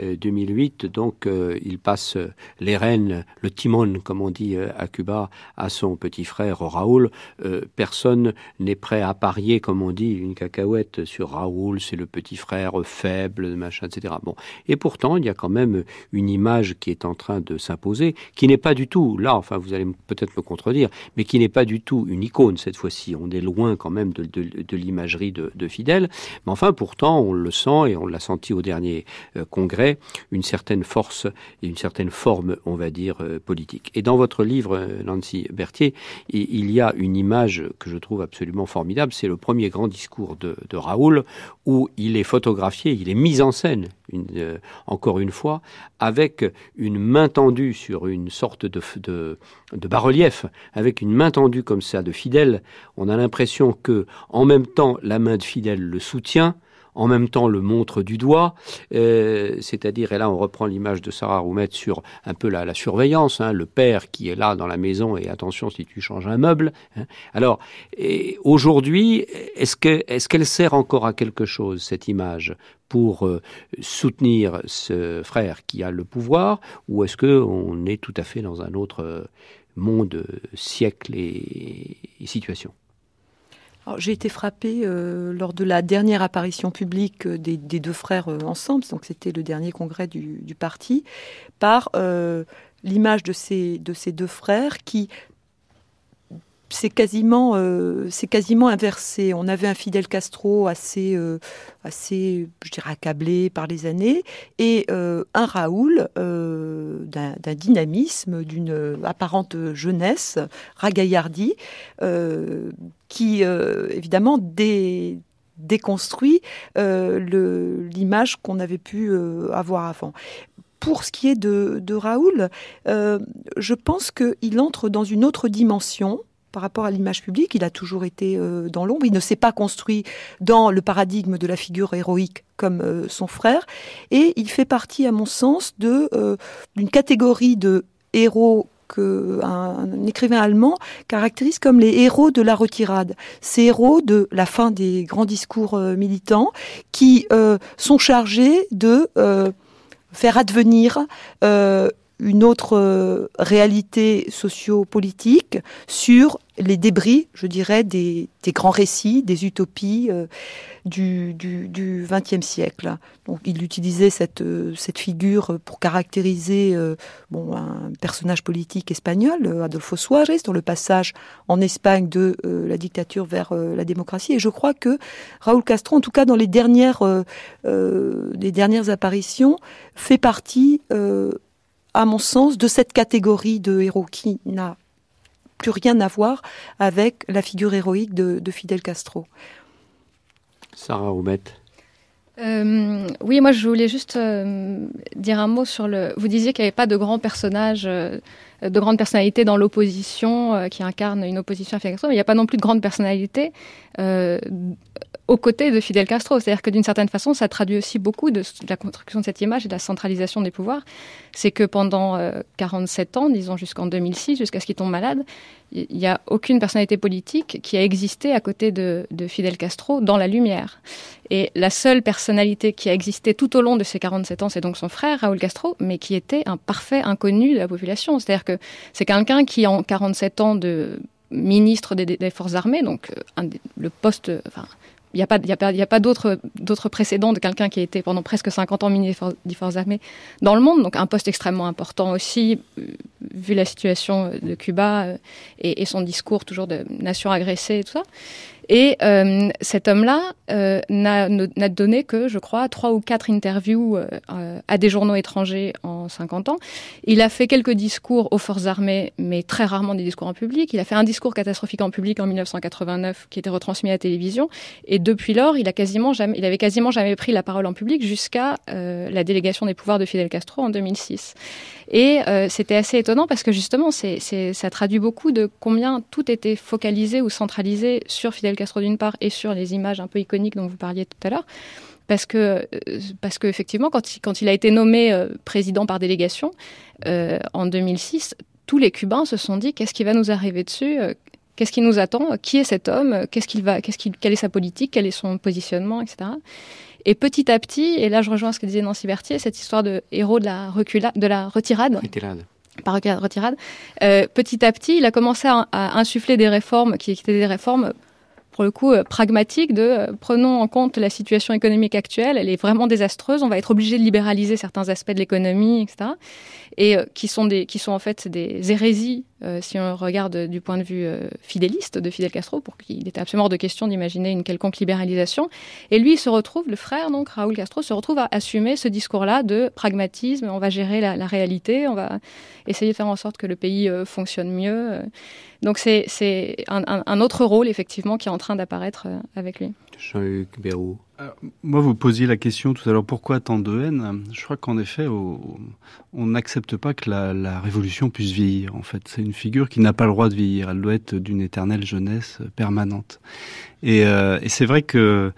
2008, donc euh, il passe les rênes, le timon, comme on dit euh, à Cuba, à son petit frère Raoul. Euh, personne n'est prêt à parier, comme on dit, une cacahuète sur Raoul, c'est le petit frère faible, machin, etc. Bon, et pourtant il y a quand même une image qui est en train de s'imposer, qui n'est pas du tout là. Enfin, vous allez peut-être me contredire, mais qui n'est pas du tout une icône cette fois-ci. On est loin quand même de, l'imagerie de, de Fidèle, mais enfin pourtant on le sent et on l'a senti au dernier euh, congrès une certaine force et une certaine forme, on va dire, euh, politique. Et dans votre livre, euh, Nancy Berthier, il y a une image que je trouve absolument formidable. C'est le premier grand discours de, Raoul où il est photographié, il est mis en scène, euh, encore une fois, avec une main tendue sur une sorte de, de, de bas-relief, avec une main tendue comme ça de Fidèle. On a l'impression que, en même temps, la main de Fidèle le soutient, en même temps le montre du doigt, euh, c'est-à-dire, et là on reprend l'image de Sarah Roumet sur un peu la, la surveillance, hein, le père qui est là dans la maison et attention si tu changes un meuble. Hein. Alors aujourd'hui, est-ce que est-ce qu'elle sert encore à quelque chose cette image pour euh, soutenir ce frère qui a le pouvoir, ou est-ce que on est tout à fait dans un autre monde, siècle et situation? J'ai été frappée euh, lors de la dernière apparition publique euh, des, deux frères euh, ensemble, donc c'était le dernier congrès du, parti, par l'image de ces deux frères qui c'est quasiment, euh, quasiment inversé. On avait un Fidel Castro assez, euh, assez, je dirais, accablé par les années, et euh, un Raoul d'un dynamisme, d'une apparente jeunesse, ragaillardi, euh, qui évidemment dé, déconstruit l'image qu'on avait pu avoir avant pour ce qui est de, Raoul, je pense qu'il entre dans une autre dimension par rapport à l'image publique. Il a toujours été dans l'ombre. Il ne s'est pas construit dans le paradigme de la figure héroïque comme son frère. Et il fait partie, à mon sens, de d'une catégorie de héros qu'un écrivain allemand caractérise comme les héros de la retirade. Ces héros de la fin des grands discours euh, militants qui euh, sont chargés de euh, faire advenir une autre réalité socio-politique sur les débris, je dirais, des, grands récits, des utopies du, du, XXe siècle. Donc, il utilisait cette, euh, cette figure pour caractériser euh, bon, un personnage politique espagnol, euh, Adolfo Suárez, dans le passage en Espagne de la dictature vers la démocratie. Et je crois que Raúl Castro, en tout cas dans les dernières, les dernières apparitions, fait partie, à mon sens, de cette catégorie de héros qui n'a plus rien à voir avec la figure héroïque de, de Fidel Castro. Sarah Roubette. Euh, oui, moi je voulais juste euh, dire un mot sur le. Vous disiez qu'il n'y avait pas de grands personnages, euh, de grandes personnalités dans l'opposition qui incarnent une opposition à Fidel Castro, mais il n'y a pas non plus de grandes personnalités aux côtés de Fidel Castro. C'est-à-dire que d'une certaine façon, ça traduit aussi beaucoup de, la construction de cette image et de la centralisation des pouvoirs. C'est que pendant 47 ans, disons jusqu'en 2006, jusqu'à ce qu'il tombe malade, il n'y a aucune personnalité politique qui a existé à côté de, de, Fidel Castro dans la lumière. Et la seule personnalité qui a existé tout au long de ces 47 ans, c'est donc son frère, Raúl Castro, mais qui était un parfait inconnu de la population. C'est-à-dire que c'est quelqu'un qui, en 47 ans de ministre des, forces armées, donc euh, le poste, enfin, il n'y a pas, pas, pas d'autres précédents de quelqu'un qui a été pendant presque 50 ans ministre des Forces armées dans le monde, donc un poste extrêmement important aussi, euh, vu la situation de Cuba euh, et, et, son discours toujours de nation agressée et tout ça. Et euh, cet homme-là euh, n'a donné que, je crois, trois ou quatre interviews euh, à des journaux étrangers en 50 ans. Il a fait quelques discours aux forces armées, mais très rarement des discours en public. Il a fait un discours catastrophique en public en 1989 qui était retransmis à la télévision. Et depuis lors, il, a quasiment jamais, il quasiment jamais pris la parole en public jusqu'à la délégation des pouvoirs de Fidel Castro en 2006. Et c'était assez étonnant parce que justement, ça traduit beaucoup de combien tout était focalisé ou centralisé sur Fidel Castro d'une part et sur les images un peu iconiques dont vous parliez tout à l'heure. Parce que, euh, parce qu'effectivement, quand il, quand il a été nommé euh, président par délégation euh, en 2006, tous les Cubains se sont dit qu'est-ce qui va nous arriver dessus Qu'est-ce qui nous attend Qui est cet homme Qu'est-ce qu'il va Qu'est-ce qu'il, Quelle est sa politique Quel est son positionnement, etc. Et petit à petit, et là je rejoins ce que disait Nancy Berthier, cette histoire de héros de la, recula, de la retirade. Retirade par retirade, petit à petit, il a commencé à, à, insuffler des réformes qui étaient des réformes pour le coup, euh, pragmatique de euh, prenons en compte la situation économique actuelle, elle est vraiment désastreuse, on va être obligé de libéraliser certains aspects de l'économie, etc. Et euh, qui sont des, qui sont en fait des hérésies si on regarde du point de vue fidéliste de Fidel Castro, pour qu'il était absolument hors de question d'imaginer une quelconque libéralisation. Et lui, il se retrouve, le frère, donc Raúl Castro, se retrouve à assumer ce discours-là de pragmatisme. On va gérer la, réalité, on va essayer de faire en sorte que le pays fonctionne mieux. Donc c'est un, un, autre rôle, effectivement, qui est en train d'apparaître euh, avec lui. Jean-Luc Bérou. Euh, moi, vous posiez la question tout à l'heure, pourquoi tant de haine? Je crois qu'en effet, on n'accepte pas que la, la, révolution puisse vieillir. En fait, c'est une figure qui n'a pas le droit de vieillir. Elle doit être d'une éternelle jeunesse permanente. Et, euh, et c'est vrai que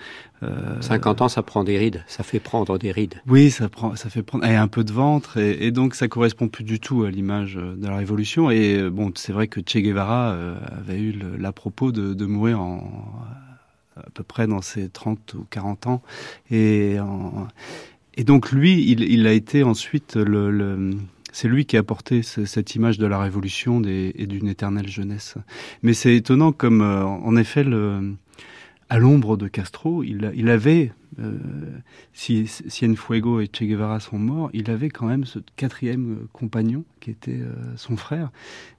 50 euh, ans, ça prend des rides, ça fait prendre des rides. Oui, ça prend, ça fait prendre et un peu de ventre, et, et, donc ça correspond plus du tout à l'image de la révolution. Et bon, c'est vrai que Che Guevara euh, avait eu l'à propos de, de, mourir en à peu près dans ses 30 ou 40 ans, et et donc lui, il, il, a été ensuite le, c'est lui qui a apporté cette image de la révolution et d'une éternelle jeunesse. Mais c'est étonnant comme, en effet, à l'ombre de Castro, il, il avait, euh, si Cienfuego et Che Guevara sont morts, il avait quand même ce quatrième euh, compagnon qui était euh, son frère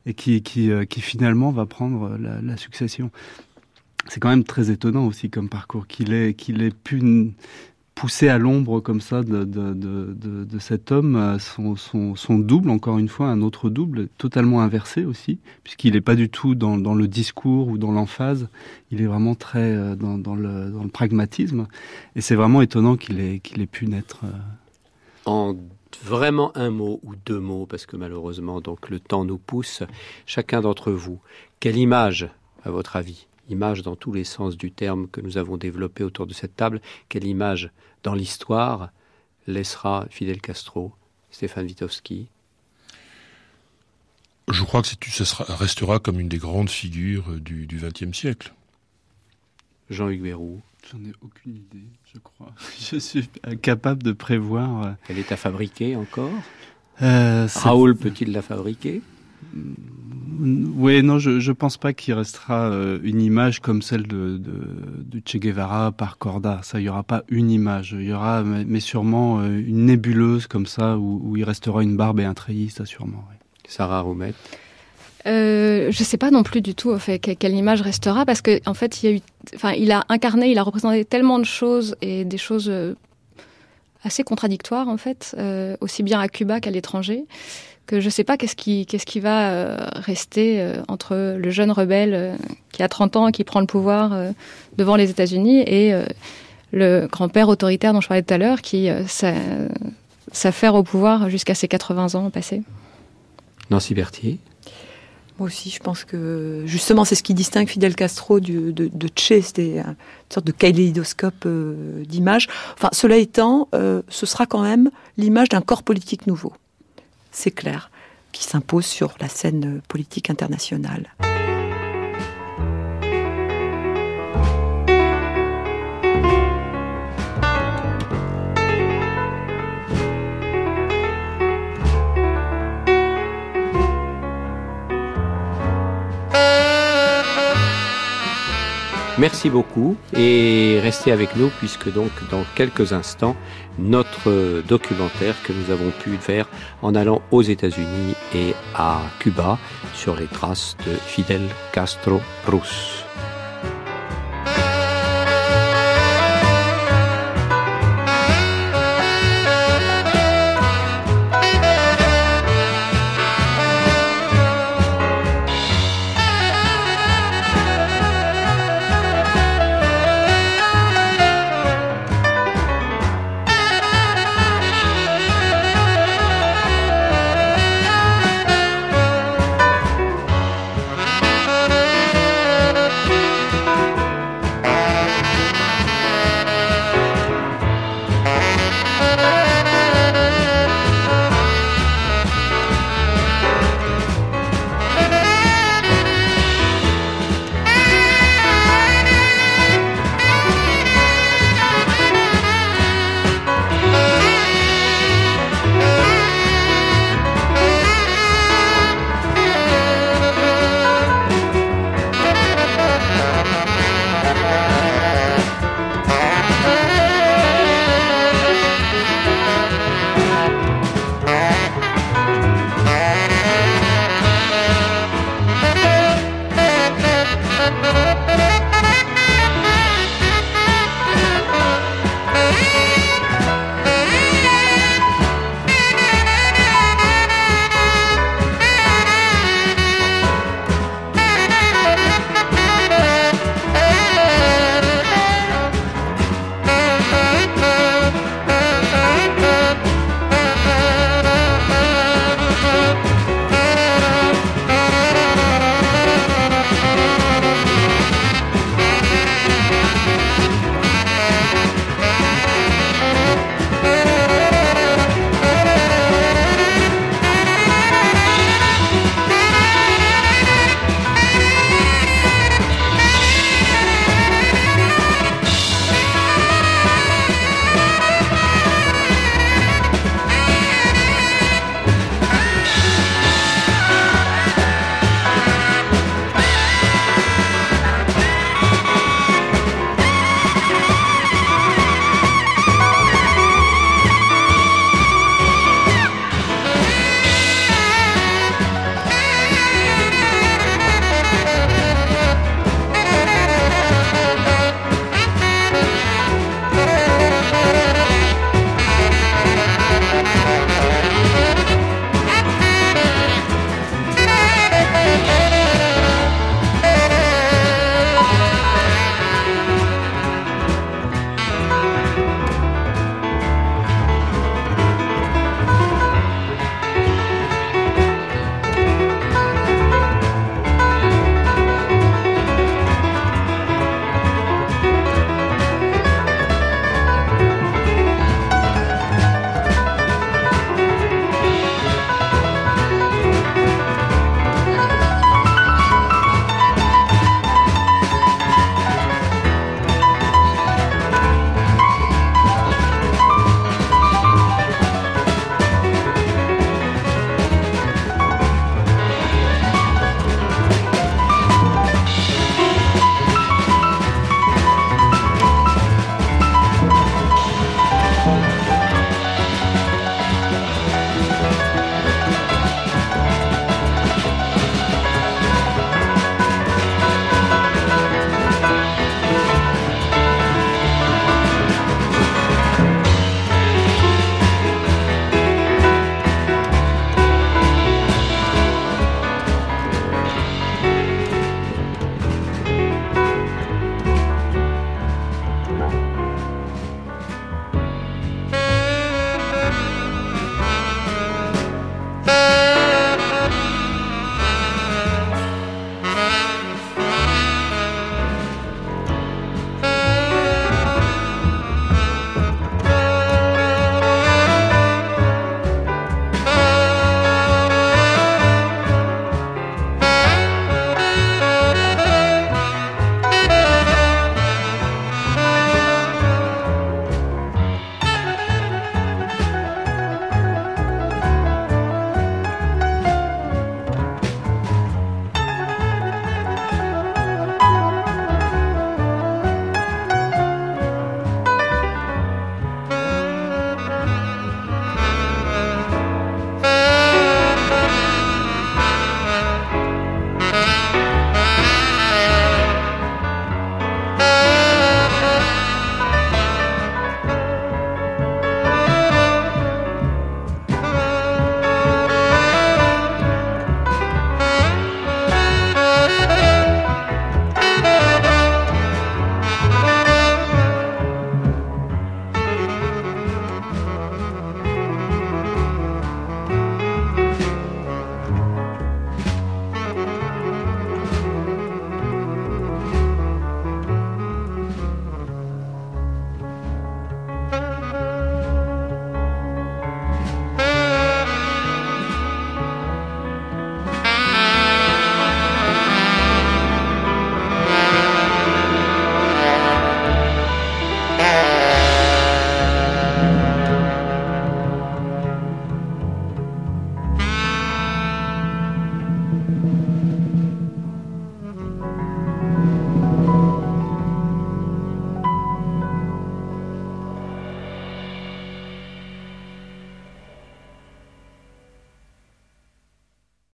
et qui, qui, euh, qui, finalement va prendre la succession. C'est quand même très étonnant aussi comme parcours qu'il ait, pu poussé à l'ombre comme ça de, cet homme, euh, son, double, encore une fois, un autre double, totalement inversé aussi, puisqu'il n'est pas du tout dans, le discours ou dans l'emphase, il est vraiment très euh, dans, dans, le, dans le pragmatisme, et c'est vraiment étonnant qu'il ait, qu'il ait pu naître. Euh, en vraiment un mot ou deux mots, parce que malheureusement, donc le temps nous pousse, chacun d'entre vous, Quelle image, à votre avis Image dans tous les sens du terme que nous avons développé autour de cette table. Quelle image dans l'histoire laissera Fidel Castro, Stéphane Witowski? Je crois que ça restera comme une des grandes figures du XXe siècle. Jean-Hugues Verroux. J'en ai aucune idée, je crois. Je suis incapable de prévoir. Euh, Elle est à fabriquer encore? euh, Raoul peut-il la fabriquer? Mm, oui, non, je ne pense pas qu'il restera euh, une image comme celle de, de, Che Guevara par Corda. Ça, il n'y aura pas une image. Il y aura, mais, sûrement une nébuleuse comme ça où, il restera une barbe et un treillis, ça sûrement. Sarah Roumette euh, je sais pas non plus du tout en fait quelle image restera parce que en fait il a eu, enfin il a incarné, il a représenté tellement de choses et des choses euh, assez contradictoires en fait, euh, aussi bien à Cuba qu'à l'étranger, que je sais pas qu'est-ce qui qu'est-ce qui va euh, rester entre le jeune rebelle qui a 30 ans et qui prend le pouvoir devant les États-Unis et le grand-père autoritaire dont je parlais tout à l'heure qui s'affaire au pouvoir jusqu'à ses 80 ans passés. Nancy Berthier moi aussi, je pense que justement, c'est ce qui distingue Fidel Castro de, de Che, c'était une sorte de kaléidoscope euh, d'images. Enfin, cela étant, euh, ce sera quand même l'image d'un corps politique nouveau, c'est clair, qui s'impose sur la scène politique internationale. Merci beaucoup et restez avec nous puisque donc dans quelques instants, notre documentaire que nous avons pu faire en allant aux États-Unis et à Cuba sur les traces de Fidel Castro Ruz.